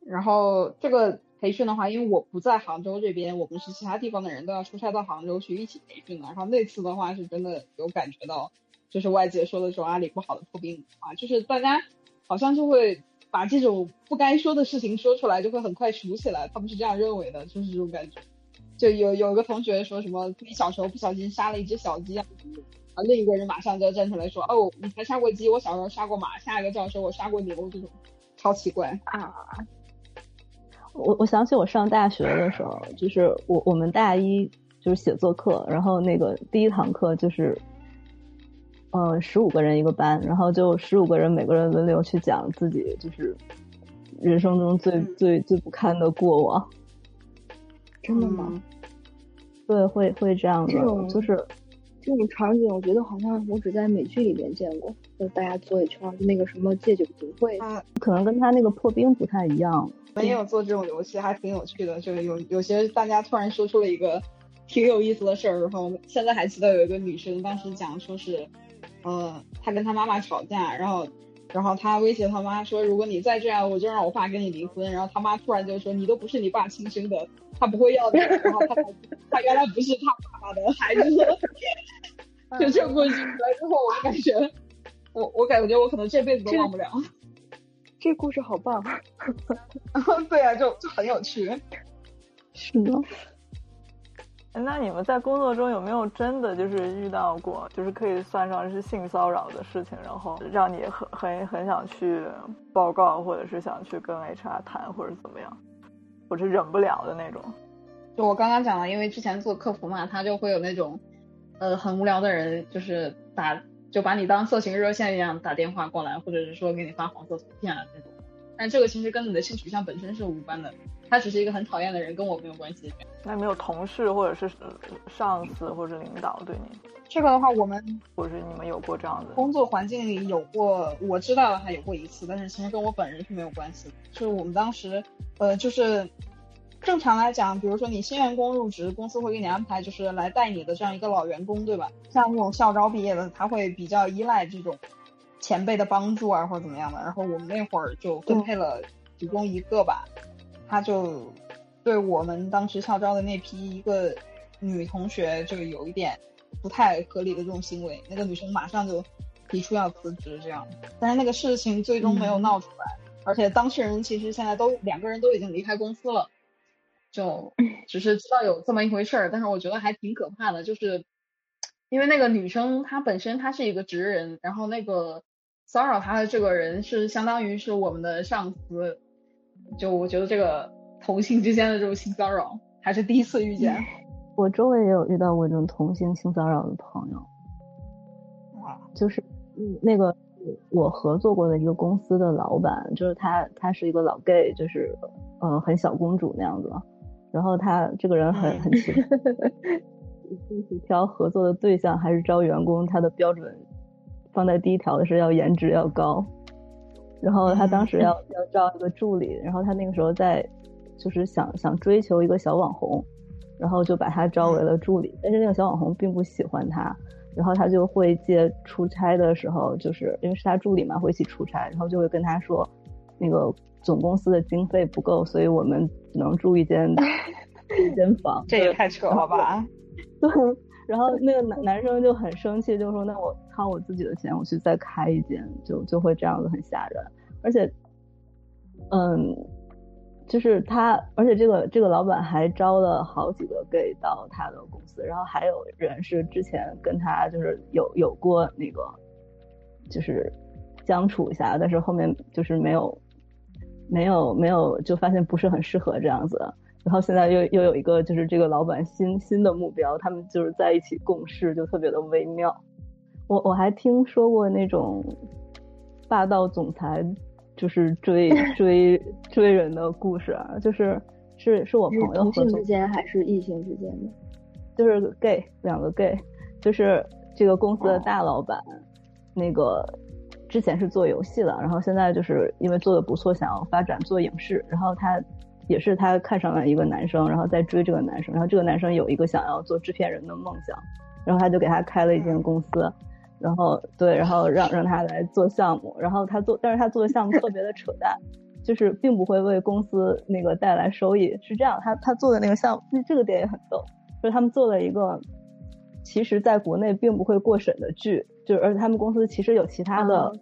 然后这个培训的话，因为我不在杭州这边，我们是其他地方的人都要出差到杭州去一起培训的，然后那次的话是真的有感觉到，就是外界说的这种阿里不好的破冰啊，就是大家好像就会把这种不该说的事情说出来，就会很快熟起来。他们是这样认为的，就是这种感觉。就有有一个同学说什么自己小时候不小心杀了一只小鸡啊，啊，另一个人马上就要站出来说，哦，你才杀过鸡，我小时候杀过马，下一个就要说我杀过牛，这种超奇怪啊。我我想起我上大学的时候，就是我我们大一就是写作课，然后那个第一堂课就是，呃，十五个人一个班，然后就十五个人每个人轮流去讲自己就是人生中最最最不堪的过往。真的吗？对，会会这样的，就是这种场景，我觉得好像我只在美剧里面见过，就大家坐一圈，就那个什么戒酒不会，可能跟他那个破冰不太一样。我们也有做这种游戏，还挺有趣的，就是有有些大家突然说出了一个挺有意思的事儿，然后现在还记得有一个女生当时讲说是，呃，他跟他妈妈吵架，然后。然后他威胁他妈说：“如果你再这样，我就让我爸跟你离婚。”然后他妈突然就说：“你都不是你爸亲生的，他不会要的。”然后他他原来不是他爸爸的孩子。就这个故事出来之后，我感觉我我感觉我可能这辈子都忘不了。这故事好棒。对啊，就就很有趣。是的。那你们在工作中有没有真的就是遇到过，就是可以算上是性骚扰的事情，然后让你很很很想去报告，或者是想去跟 HR 谈，或者怎么样，或者忍不了的那种？就我刚刚讲了，因为之前做客服嘛，他就会有那种，呃，很无聊的人，就是打就把你当色情热线一样打电话过来，或者是说给你发黄色图片啊这种。但这个其实跟你的性取向本身是无关的。他只是一个很讨厌的人，跟我没有关系。那没有同事或者是上司或者领导对你？这个的话，我们或者是你们有过这样的工作环境里有过，我知道的还有过一次，但是其实跟我本人是没有关系的。就是我们当时，呃，就是正常来讲，比如说你新员工入职，公司会给你安排就是来带你的这样一个老员工，对吧？像那种校招毕业的，他会比较依赖这种前辈的帮助啊，或者怎么样的。然后我们那会儿就分配了其中一个吧。他就对我们当时校招的那批一个女同学就有一点不太合理的这种行为，那个女生马上就提出要辞职这样，但是那个事情最终没有闹出来，而且当事人其实现在都两个人都已经离开公司了，就 只是知道有这么一回事儿，但是我觉得还挺可怕的，就是因为那个女生她本身她是一个直人，然后那个骚扰他的这个人是相当于是我们的上司。就我觉得这个同性之间的这种性骚扰还是第一次遇见。我周围也有遇到过这种同性性骚扰的朋友。哇，就是那个我合作过的一个公司的老板，就是他，他是一个老 gay，就是嗯很小公主那样子。然后他这个人很 很奇怪，就是挑合作的对象还是招员工，他的标准放在第一条的是要颜值要高。然后他当时要 要招一个助理，然后他那个时候在，就是想想追求一个小网红，然后就把他招为了助理。但是那个小网红并不喜欢他，然后他就会借出差的时候，就是因为是他助理嘛，会一起出差，然后就会跟他说，那个总公司的经费不够，所以我们只能住一间 一间房。这也太扯了吧！对。然后那个男男生就很生气，就说：“那我掏我自己的钱，我去再开一间，就就会这样子很吓人。而且，嗯，就是他，而且这个这个老板还招了好几个 gay 到他的公司，然后还有人是之前跟他就是有有过那个，就是相处一下，但是后面就是没有没有没有，就发现不是很适合这样子。”然后现在又又有一个就是这个老板新新的目标，他们就是在一起共事，就特别的微妙。我我还听说过那种霸道总裁就是追 追追人的故事，就是是是我朋友同性之间还是异性之间的，就是 gay 两个 gay，就是这个公司的大老板，那个之前是做游戏的，然后现在就是因为做的不错，想要发展做影视，然后他。也是他看上了一个男生，然后在追这个男生，然后这个男生有一个想要做制片人的梦想，然后他就给他开了一间公司，然后对，然后让让他来做项目，然后他做，但是他做的项目特别的扯淡，就是并不会为公司那个带来收益。是这样，他他做的那个项目，这个点也很逗，就是他们做了一个，其实在国内并不会过审的剧，就是而且他们公司其实有其他的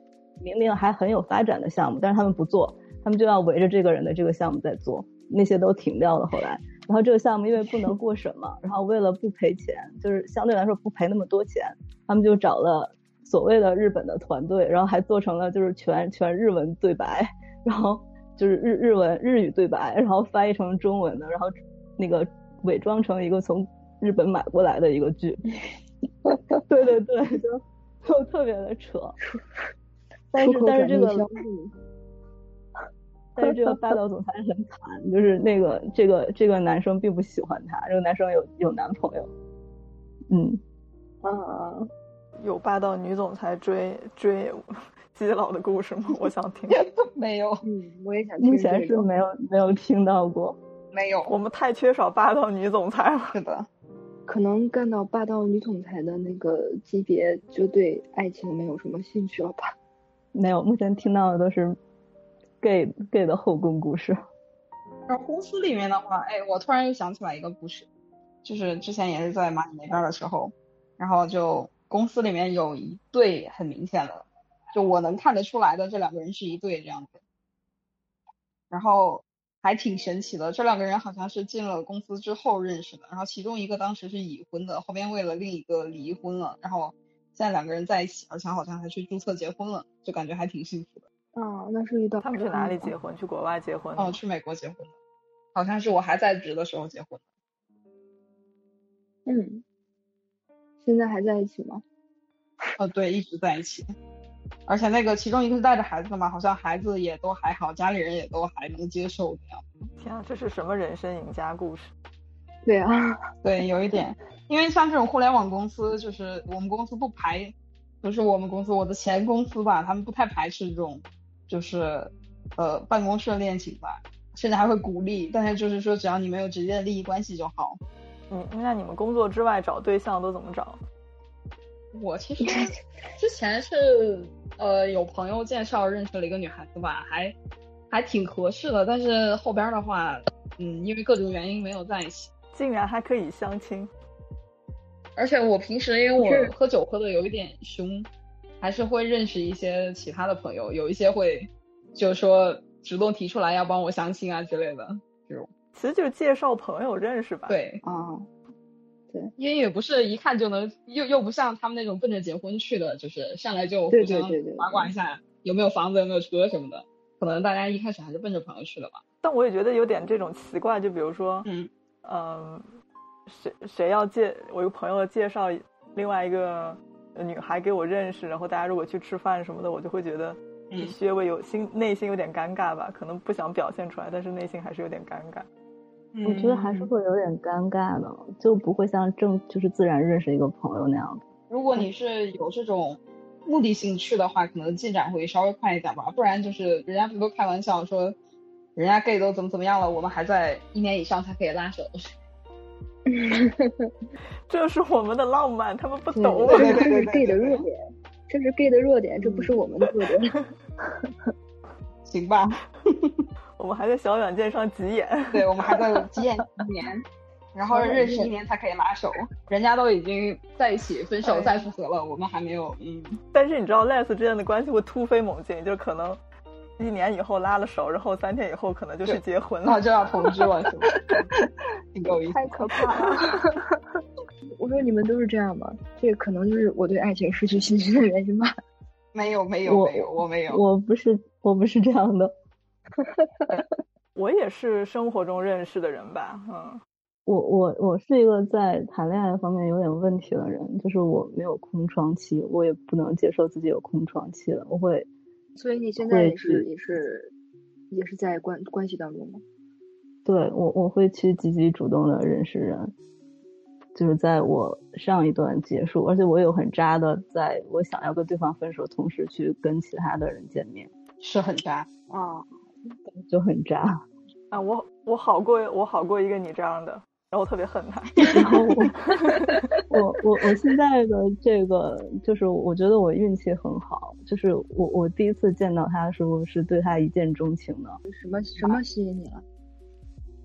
明明还很有发展的项目，但是他们不做，他们就要围着这个人的这个项目在做，那些都停掉了。后来，然后这个项目因为不能过审嘛，然后为了不赔钱，就是相对来说不赔那么多钱，他们就找了所谓的日本的团队，然后还做成了就是全全日文对白，然后就是日日文日语对白，然后翻译成中文的，然后那个伪装成一个从日本买过来的一个剧。对对对，就就特别的扯。但是但是这个，但是这个霸道总裁很惨，就是那个这个这个男生并不喜欢他，这个男生有有男朋友。嗯，啊，有霸道女总裁追追基佬的故事吗？我想听。没有，嗯，我也想听。目前是没有没有听到过。没有，我们太缺少霸道女总裁了。是的。可能干到霸道女总裁的那个级别，就对爱情没有什么兴趣了吧？没有，目前听到的都是 gay gay 的后宫故事。然后公司里面的话，哎，我突然又想起来一个故事，就是之前也是在马里那边的时候，然后就公司里面有一对很明显的，就我能看得出来的这两个人是一对这样子，然后。还挺神奇的，这两个人好像是进了公司之后认识的，然后其中一个当时是已婚的，后边为了另一个离婚了，然后现在两个人在一起，而且好像还去注册结婚了，就感觉还挺幸福的。哦，那是一对。他们去哪里结婚？去国外结婚？哦，去美国结婚的，好像是我还在职的时候结婚的。嗯，现在还在一起吗？哦，对，一直在一起。而且那个其中一个是带着孩子的嘛，好像孩子也都还好，家里人也都还能接受这样。天啊，这是什么人生赢家故事？对啊，对，有一点，因为像这种互联网公司，就是我们公司不排，就是我们公司我的前公司吧，他们不太排斥这种，就是呃办公室恋情吧，甚至还会鼓励，但是就是说只要你没有直接的利益关系就好。嗯，那你们工作之外找对象都怎么找？我其实之前是呃有朋友介绍认识了一个女孩子吧，还还挺合适的，但是后边的话，嗯，因为各种原因没有在一起。竟然还可以相亲，而且我平时因为我喝酒喝的有一点凶，还是会认识一些其他的朋友，有一些会就是说主动提出来要帮我相亲啊之类的这种。其实就是介绍朋友认识吧。对，啊。对因为也不是一看就能，又又不像他们那种奔着结婚去的，就是上来就互相八卦一下有没有房子有没有车什么的，可能大家一开始还是奔着朋友去的吧。但我也觉得有点这种奇怪，就比如说，嗯嗯，谁谁要介我一个朋友介绍另外一个女孩给我认识，然后大家如果去吃饭什么的，我就会觉得稍微有心内心有点尴尬吧，可能不想表现出来，但是内心还是有点尴尬。我觉得还是会有点尴尬的，就不会像正就是自然认识一个朋友那样子。如果你是有这种目的性去的话，可能进展会稍微快一点吧。不然就是人家不都开玩笑说，人家 gay 都怎么怎么样了，我们还在一年以上才可以拉手。这是我们的浪漫，他们不懂。这是 gay 的弱点，这是 gay 的弱点，这不是我们的弱点。行吧。我们还在小软件上急眼，对，我们还在急眼一年，然后认识一年才可以拉手，人家都已经在一起分手再复合了，我们还没有，嗯。但是你知道，les 之间的关系会突飞猛进，就可能一年以后拉了手，然后三天以后可能就是结婚了，就要同居了，是吗？挺够意思。太可怕了！我说你们都是这样吗？这可能就是我对爱情失去信心的原因吧？没有，没有，没有，我没有，我不是，我不是这样的。我也是生活中认识的人吧，嗯，我我我是一个在谈恋爱方面有点问题的人，就是我没有空窗期，我也不能接受自己有空窗期了，我会。所以你现在也是也是也是在关关系当中吗？对我我会去积极主动的认识人，就是在我上一段结束，而且我有很渣的，在我想要跟对方分手同时去跟其他的人见面，是很渣啊。就很渣啊！我我好过我好过一个你这样的，然后我特别恨他。然后我我我我现在的这个就是我觉得我运气很好，就是我我第一次见到他的时候是对他一见钟情的。什么什么吸引你了？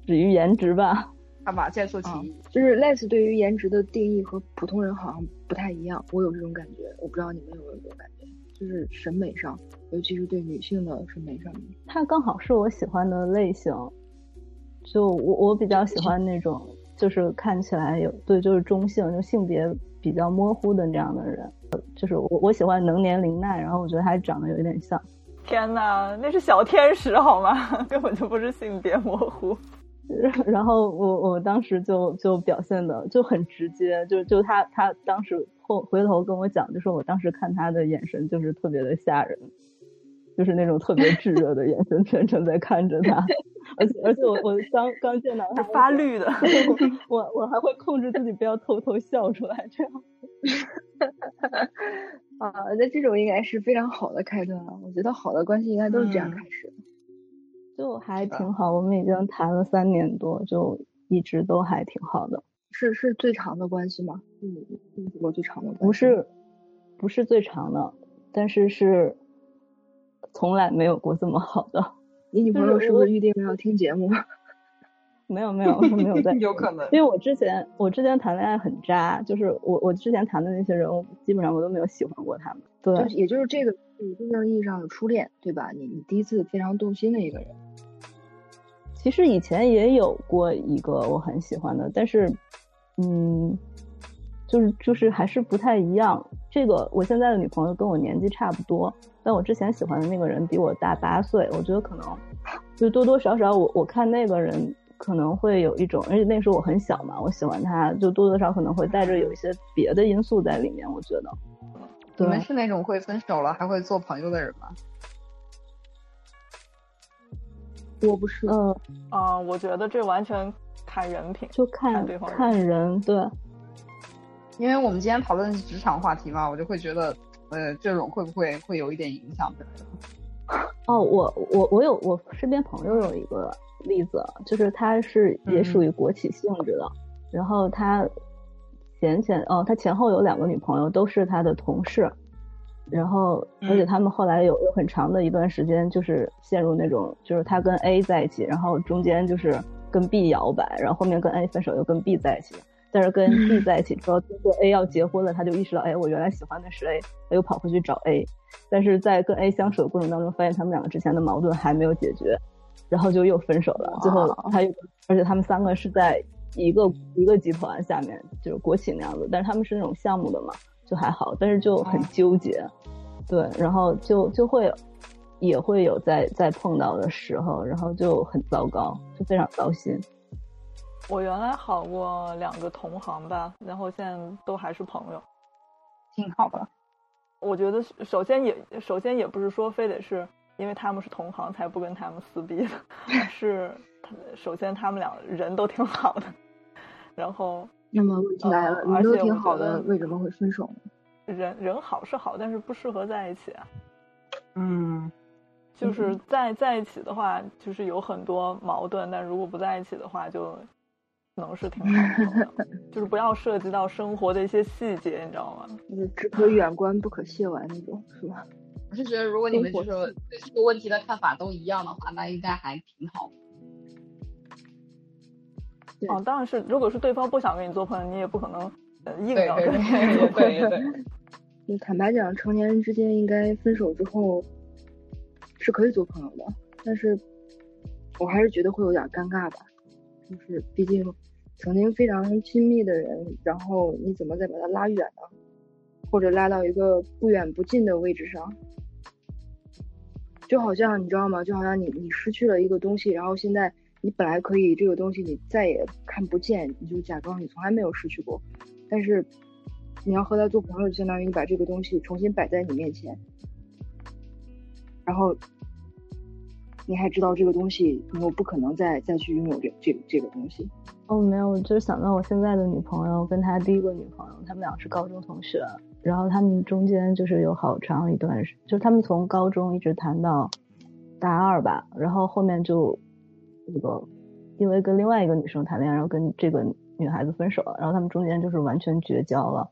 止于颜值吧。他把见色起意。就是 Les 对于颜值的定义和普通人好像不太一样，我有这种感觉，我不知道你们有没有这种感觉。就是审美上，尤其是对女性的审美上面。他刚好是我喜欢的类型，就我我比较喜欢那种就是看起来有对就是中性就性别比较模糊的这样的人，就是我我喜欢能年龄奈，然后我觉得他长得有一点像。天哪，那是小天使好吗？根本就不是性别模糊。然后我我当时就就表现的就很直接，就就他他当时后回头跟我讲，就说我当时看他的眼神就是特别的吓人，就是那种特别炙热的眼神，全程在看着他，而且而且我我刚刚见到他发绿的，我我还会控制自己不要偷偷笑出来，这样。啊，那这种应该是非常好的开端了。我觉得好的关系应该都是这样开始的。就还挺好，我们已经谈了三年多，就一直都还挺好的。是是最长的关系吗？嗯，我最长的关系不是，不是最长的，但是是从来没有过这么好的。你女朋友是不是预定要听节目？没有没有没有在，有可能。因为我之前我之前谈恋爱很渣，就是我我之前谈的那些人，我基本上我都没有喜欢过他们。对，就是也就是这个真正意义上的初恋，对吧？你你第一次非常动心的一个人。其实以前也有过一个我很喜欢的，但是，嗯，就是就是还是不太一样。这个我现在的女朋友跟我年纪差不多，但我之前喜欢的那个人比我大八岁，我觉得可能就多多少少我我看那个人。可能会有一种，而且那时候我很小嘛，我喜欢他，就多多少可能会带着有一些别的因素在里面。我觉得，你们是那种会分手了还会做朋友的人吗？我不是，嗯啊，我觉得这完全看人品，就看对方看人，对。因为我们今天讨论职场话题嘛，我就会觉得，呃，这种会不会会有一点影响的？哦，我我我有我身边朋友有一个。例子就是他是也属于国企性质的，然后他前前哦，他前后有两个女朋友，都是他的同事，然后而且他们后来有有很长的一段时间就是陷入那种，就是他跟 A 在一起，然后中间就是跟 B 摇摆，然后后面跟 A 分手又跟 B 在一起，但是跟 B 在一起之后，听说 A 要结婚了，他就意识到，哎，我原来喜欢的是 A，他又跑回去找 A，但是在跟 A 相处的过程当中，发现他们两个之前的矛盾还没有解决。然后就又分手了，最后他又，而且他们三个是在一个一个集团下面，就是国企那样子，但是他们是那种项目的嘛，就还好，但是就很纠结，对，然后就就会也会有在在碰到的时候，然后就很糟糕，就非常糟心。我原来好过两个同行吧，然后现在都还是朋友，挺好的。我觉得首先也首先也不是说非得是。因为他们是同行，才不跟他们撕逼的。是，首先他们俩人都挺好的，然后那么问题来了，人都挺好的，为什么会分手呢？人人好是好，但是不适合在一起啊。嗯，就是在在一起的话，就是有很多矛盾，但如果不在一起的话，就能是挺好的。就是不要涉及到生活的一些细节，你知道吗？就是只可远观，不可亵玩那种，是吧？我是觉得，如果你们就是对这个问题的看法都一样的话，那应该还挺好。哦，当然是，如果是对方不想跟你做朋友，你也不可能硬要跟人做朋友。你坦白讲，成年人之间应该分手之后是可以做朋友的，但是我还是觉得会有点尴尬吧。就是毕竟曾经非常亲密的人，然后你怎么再把他拉远呢？或者拉到一个不远不近的位置上？就好像你知道吗？就好像你你失去了一个东西，然后现在你本来可以这个东西你再也看不见，你就假装你从来没有失去过。但是你要和他做朋友，就相当于你把这个东西重新摆在你面前，然后你还知道这个东西你又不可能再再去拥有这这这个东西。哦，没有，就是想到我现在的女朋友跟他第一个女朋友，他们俩是高中同学。然后他们中间就是有好长一段时，就是他们从高中一直谈到大二吧，然后后面就那个因为跟另外一个女生谈恋爱，然后跟这个女孩子分手了，然后他们中间就是完全绝交了，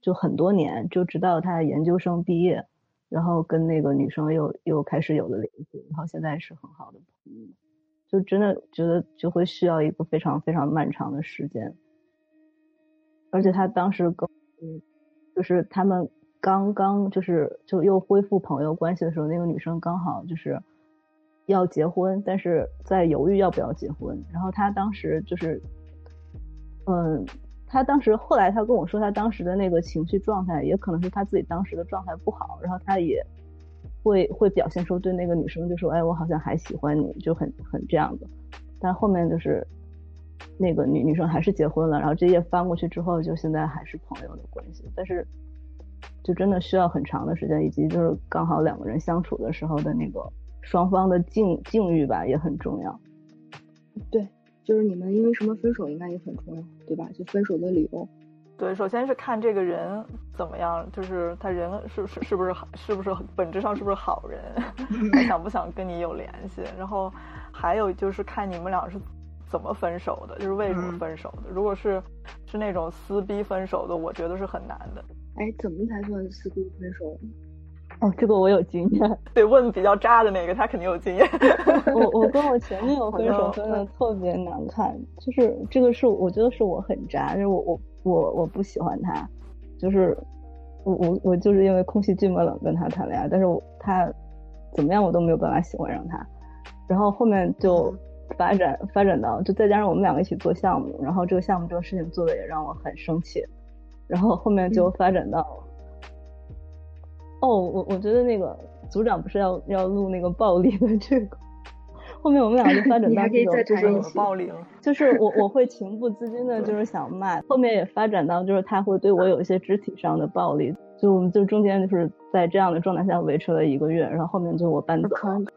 就很多年，就直到他研究生毕业，然后跟那个女生又又开始有了联系，然后现在是很好的朋友，就真的觉得就会需要一个非常非常漫长的时间，而且他当时跟。就是他们刚刚就是就又恢复朋友关系的时候，那个女生刚好就是要结婚，但是在犹豫要不要结婚。然后他当时就是，嗯，他当时后来他跟我说，他当时的那个情绪状态，也可能是他自己当时的状态不好，然后他也会会表现出对那个女生就说，哎，我好像还喜欢你，就很很这样的。但后面就是那个女女生还是结婚了，然后这页翻过去之后，就现在还是朋友的关系，但是就真的需要很长的时间，以及就是刚好两个人相处的时候的那个双方的境境遇吧，也很重要。对，就是你们因为什么分手，应该也很重要，对吧？就分手的理由。对，首先是看这个人怎么样，就是他人是是是不是好，是不是本质上是不是好人，他想不想跟你有联系。然后还有就是看你们俩是怎么分手的，就是为什么分手的。如果是是那种撕逼分手的，我觉得是很难的。哎，怎么才算撕逼分手？哦，这个我有经验。对，问比较渣的那个，他肯定有经验。我我跟我前女友分手分的特别难看，就是这个是我觉得是我很渣，就是我我我我不喜欢他，就是我我我就是因为空气寂寞冷跟他谈恋爱，但是我他怎么样我都没有办法喜欢上他，然后后面就发展发展到就再加上我们两个一起做项目，然后这个项目这个事情做的也让我很生气，然后后面就发展到。哦，我我觉得那个组长不是要要录那个暴力的这个，后面我们俩就发展 到这种就是暴力了，就是我我会情不自禁的就是想骂，后面也发展到就是他会对我有一些肢体上的暴力，就我们就中间就是在这样的状态下维持了一个月，然后后面就我搬走，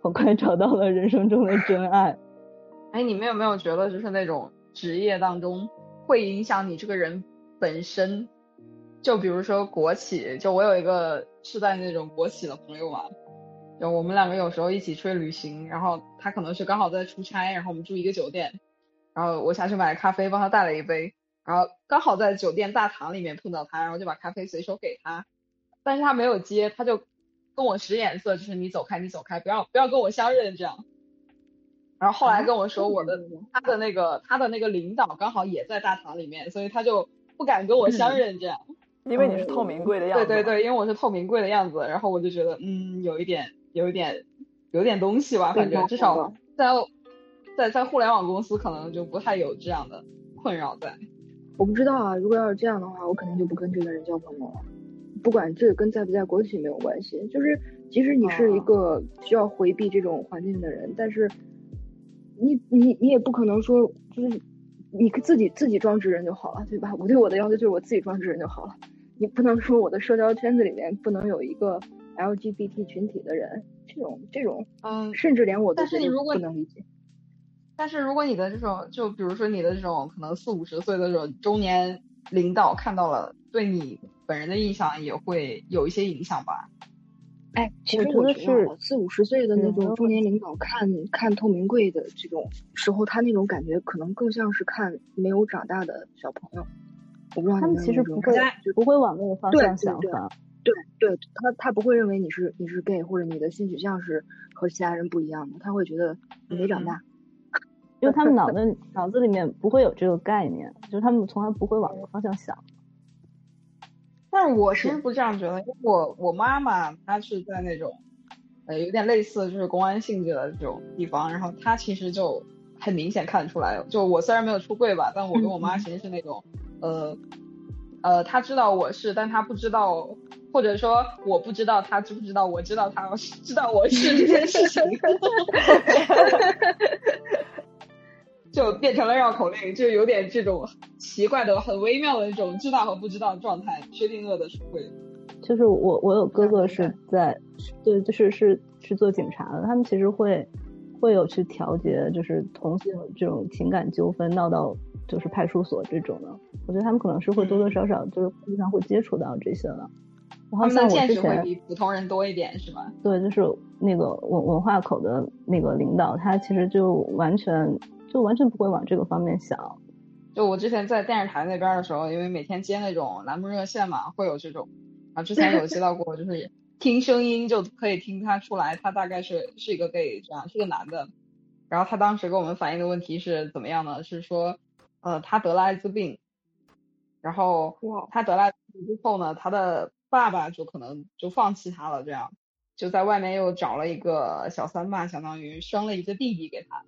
很快找到了人生中的真爱。哎，你们有没有觉得就是那种职业当中会影响你这个人本身？就比如说国企，就我有一个是在那种国企的朋友嘛，就我们两个有时候一起出去旅行，然后他可能是刚好在出差，然后我们住一个酒店，然后我下去买咖啡，帮他带了一杯，然后刚好在酒店大堂里面碰到他，然后就把咖啡随手给他，但是他没有接，他就跟我使眼色，就是你走开，你走开，不要不要跟我相认这样。然后后来跟我说我的他的那个他的那个领导刚好也在大堂里面，所以他就不敢跟我相认这样。因为你是透明柜的样子，对对对，因为我是透明柜的样子，然后我就觉得，嗯，有一点，有一点，有点东西吧，反正至少在在在互联网公司可能就不太有这样的困扰在。我不知道啊，如果要是这样的话，我肯定就不跟这个人交朋友了。不管这个跟在不在国企没有关系，就是即使你是一个需要回避这种环境的人，但是你你你也不可能说就是你自己自己装直人就好了，对吧？我对我的要求就是我自己装直人就好了。你不能说我的社交圈子里面不能有一个 LGBT 群体的人，这种这种，嗯，甚至连我都但是你如果不能理解。但是如果你的这种，就比如说你的这种可能四五十岁的这种中年领导看到了，对你本人的印象也会有一些影响吧？哎，其实我觉得四五十岁的那种中年领导看看透明柜的这种时候，他那种感觉可能更像是看没有长大的小朋友。我不知道他们其实不会不会往那个方向想法，对对，他他不会认为你是你是 gay 或者你的性取向是和其他人不一样的，他会觉得你没长大，因为他们脑子 脑子里面不会有这个概念，就是他们从来不会往这个方向想。但我其实不这样觉得，因为我我妈妈她是在那种呃有点类似就是公安性质的这种地方，然后她其实就很明显看得出来，就我虽然没有出柜吧，但我跟我妈其实是那种。呃，呃，她知道我是，但她不知道，或者说我不知道他知不知道，我知道他知道我是 这件事情，就变成了绕口令，就有点这种奇怪的、很微妙的一种知道和不知道状态，薛定谔的出柜。就是我，我有哥哥是在，对，就是是是做警察的，他们其实会会有去调节，就是同性这种情感纠纷闹到。就是派出所这种的，我觉得他们可能是会多多少少就是经常会接触到这些的。然后像我之前比普通人多一点是吗？对，就是那个文文化口的那个领导，他其实就完全就完全不会往这个方面想。就我之前在电视台那边的时候，因为每天接那种栏目热线嘛，会有这种啊，之前有接到过，就是听声音就可以听他出来，他大概是是一个 gay 这样，是个男的。然后他当时给我们反映的问题是怎么样呢？是说。呃，他得了艾滋病，然后他得了艾滋病之后呢，他的爸爸就可能就放弃他了，这样就在外面又找了一个小三吧，相当于生了一个弟弟给他。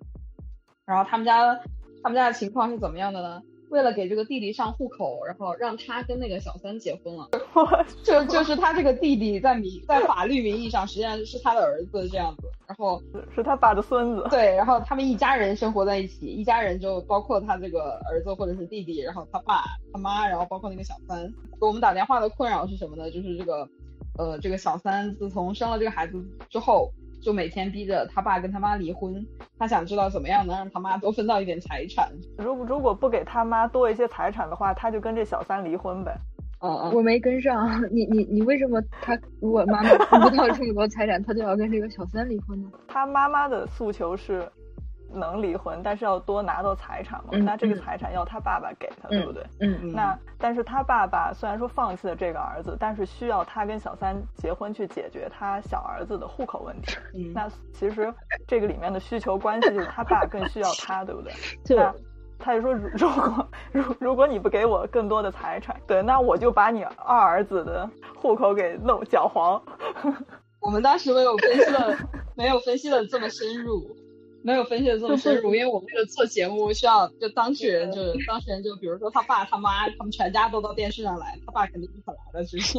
然后他们家他们家的情况是怎么样的呢？为了给这个弟弟上户口，然后让他跟那个小三结婚了。就就是他这个弟弟在名在法律名义上实际上是他的儿子这样子，然后是他爸的孙子。对，然后他们一家人生活在一起，一家人就包括他这个儿子或者是弟弟，然后他爸他妈，然后包括那个小三。给我们打电话的困扰是什么呢？就是这个呃这个小三自从生了这个孩子之后。就每天逼着他爸跟他妈离婚，他想知道怎么样能让他妈多分到一点财产。如果如果不给他妈多一些财产的话，他就跟这小三离婚呗。嗯嗯，我没跟上，你你你为什么他如果妈妈分不到这么多财产，他就要跟这个小三离婚呢？他妈妈的诉求是。能离婚，但是要多拿到财产嘛？那这个财产要他爸爸给他，对不对？嗯嗯。那但是他爸爸虽然说放弃了这个儿子，但是需要他跟小三结婚去解决他小儿子的户口问题。嗯。那其实这个里面的需求关系就是他爸更需要他，对不对？那他就说，如 果如如果你不给我更多的财产，对，那我就把你二儿子的户口给弄搅黄。我们当时没有分析的，没有分析的这么深入。没有分析的这么深入，因为我们这个做节目需要就当事人，就是当事人，就比如说他爸他妈，他们全家都到电视上来，他爸肯定不可来的，其 实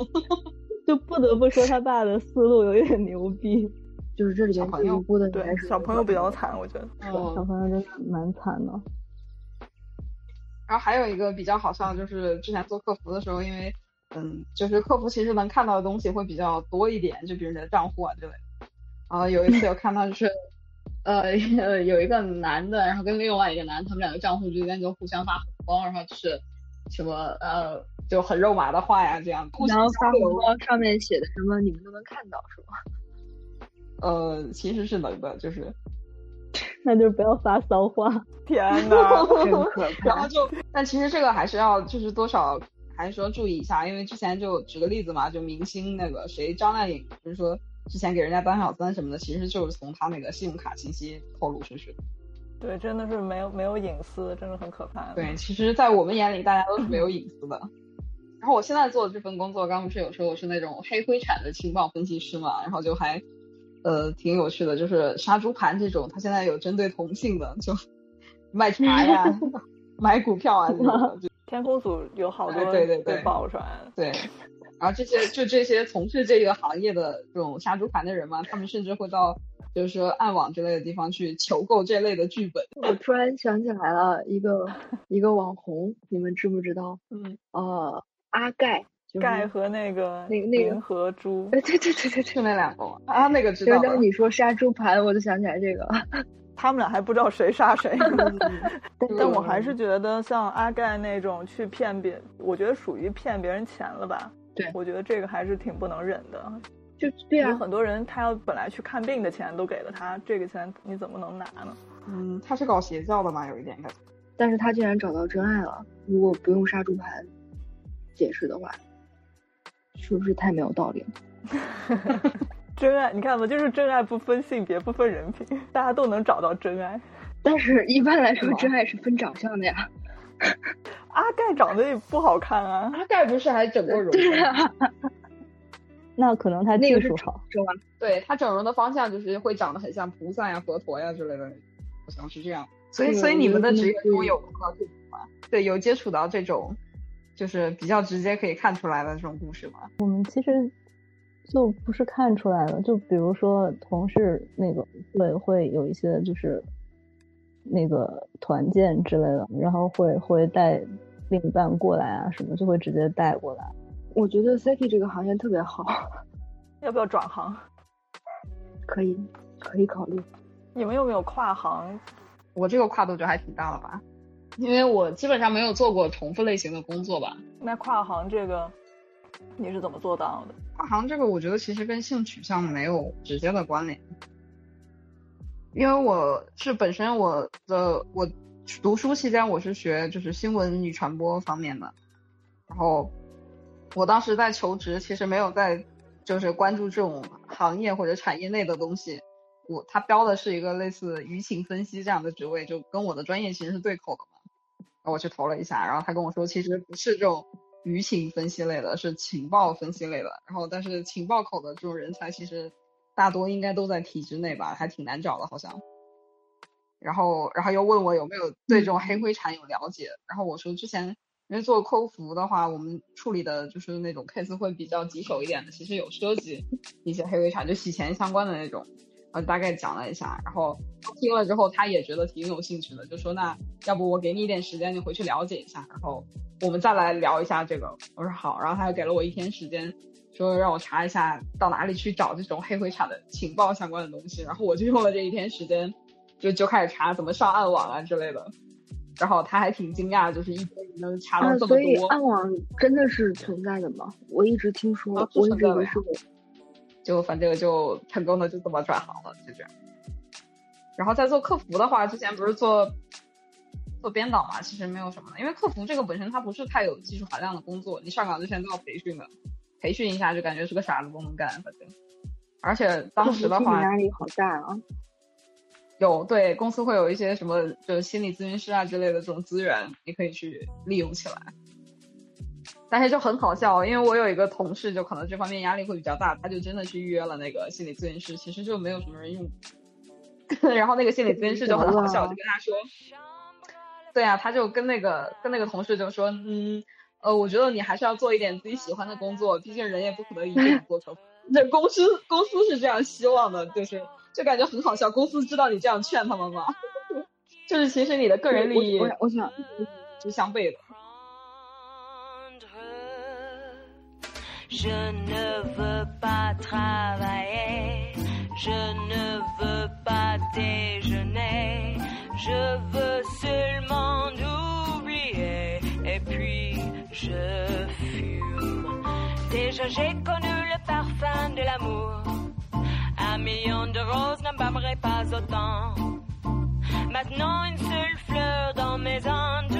就不得不说他爸的思路有点牛逼，就是这里边最无辜的对小朋友比较惨，我觉得，小朋友真的蛮惨的。然后还有一个比较好笑的就是之前做客服的时候，因为嗯，就是客服其实能看到的东西会比较多一点，就比如你的账户啊之类的。然后有一次有看到就是。呃，有一个男的，然后跟另外一个男，他们两个账户之间就互相发红包，然后就是什么呃，就很肉麻的话呀，这样。然后发红包上面写的什么，你们都能看到，是吗？呃，其实是能的，就是，那就不要发骚话。天呐，真可怕。然后就，但其实这个还是要就是多少还是说注意一下，因为之前就举个例子嘛，就明星那个谁张靓颖，就是说。之前给人家当小三什么的，其实就是从他那个信用卡信息透露出去的。对，真的是没有没有隐私，真的很可怕。对，其实，在我们眼里，大家都是没有隐私的。然后我现在做的这份工作，刚不是有说我是那种黑灰产的情报分析师嘛，然后就还呃挺有趣的，就是杀猪盘这种，他现在有针对同性的，就 卖茶呀、买股票啊这种。天空组有好多对对对爆出来，对。然后这些就这些从事这个行业的这种杀猪盘的人嘛，他们甚至会到就是说暗网之类的地方去求购这类的剧本。我突然想起来了一个一个网红，你们知不知道？嗯，呃，阿盖，盖和那个那个那个和猪，对对对对对，就那两个啊，那个知道。刚刚你说杀猪盘，我就想起来这个。他们俩还不知道谁杀谁，但我还是觉得像阿盖那种去骗别，我觉得属于骗别人钱了吧。对，我觉得这个还是挺不能忍的。就对啊，有很多人他要本来去看病的钱都给了他，这个钱你怎么能拿呢？嗯，他是搞邪教的嘛，有一点感觉。但是他竟然找到真爱了，如果不用杀猪盘解释的话，是不是太没有道理了？真爱，你看吧，就是真爱不分性别，不分人品，大家都能找到真爱。但是一般来说，真爱是分长相的呀。阿盖长得也不好看啊，阿盖不是还整过容？那可能他技术好，是吧？对他整容的方向就是会长得很像菩萨呀、佛陀呀之类的，好像是这样。所以，所以你们的职业中有碰到这种吗？对，有接触到这种，就是比较直接可以看出来的这种故事吗？我们其实就不是看出来的，就比如说同事那个会会有一些就是。那个团建之类的，然后会会带另一半过来啊，什么就会直接带过来。我觉得 CT 这个行业特别好，要不要转行？可以，可以考虑。你们有没有跨行？我这个跨度就还挺大了吧，因为我基本上没有做过重复类型的工作吧。那跨行这个你是怎么做到的？跨行这个，我觉得其实跟性取向没有直接的关联。因为我是本身我的我读书期间我是学就是新闻与传播方面的，然后我当时在求职，其实没有在就是关注这种行业或者产业内的东西。我他标的是一个类似舆情分析这样的职位，就跟我的专业其实是对口的嘛。然后我去投了一下，然后他跟我说，其实不是这种舆情分析类的，是情报分析类的。然后，但是情报口的这种人才，其实大多应该都在体制内吧，还挺难找的，好像。然后，然后又问我有没有对这种黑灰产有了解。然后我说之前因为做客服的话，我们处理的就是那种 case 会比较棘手一点的，其实有涉及一些黑灰产，就洗钱相关的那种。呃，大概讲了一下，然后听了之后，他也觉得挺有兴趣的，就说那要不我给你一点时间，你回去了解一下，然后我们再来聊一下这个。我说好，然后他又给了我一天时间，说让我查一下到哪里去找这种黑灰产的情报相关的东西，然后我就用了这一天时间。就就开始查怎么上暗网啊之类的，然后他还挺惊讶，就是一天能查到这么多。所以暗网真的是存在的吗？我一直听说，我一直以为是。就反正就成功的就这么转行了，就这样。然后在做客服的话，之前不是做做编导嘛，其实没有什么的，因为客服这个本身它不是太有技术含量的工作，你上岗之前都要培训的，培训一下就感觉是个傻子都能干，反正。而且当时的话压力好大啊。有对公司会有一些什么，就是心理咨询师啊之类的这种资源，你可以去利用起来。但是就很好笑，因为我有一个同事，就可能这方面压力会比较大，他就真的去预约了那个心理咨询师，其实就没有什么人用。然后那个心理咨询师就很好笑，就跟他说：“对啊，他就跟那个跟那个同事就说，嗯，呃，我觉得你还是要做一点自己喜欢的工作，毕竟人也不可能一直做客服。这公司公司是这样希望的，就是。”就感觉很好笑，公司知道你这样劝他们吗？就是其实你的个人利益，我我想是相悖的。je fume. Déjà j'ai connu le parfum de l'amour. Un million de roses n'embaumerait pas autant. Maintenant une seule fleur dans mes andes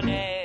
corazones.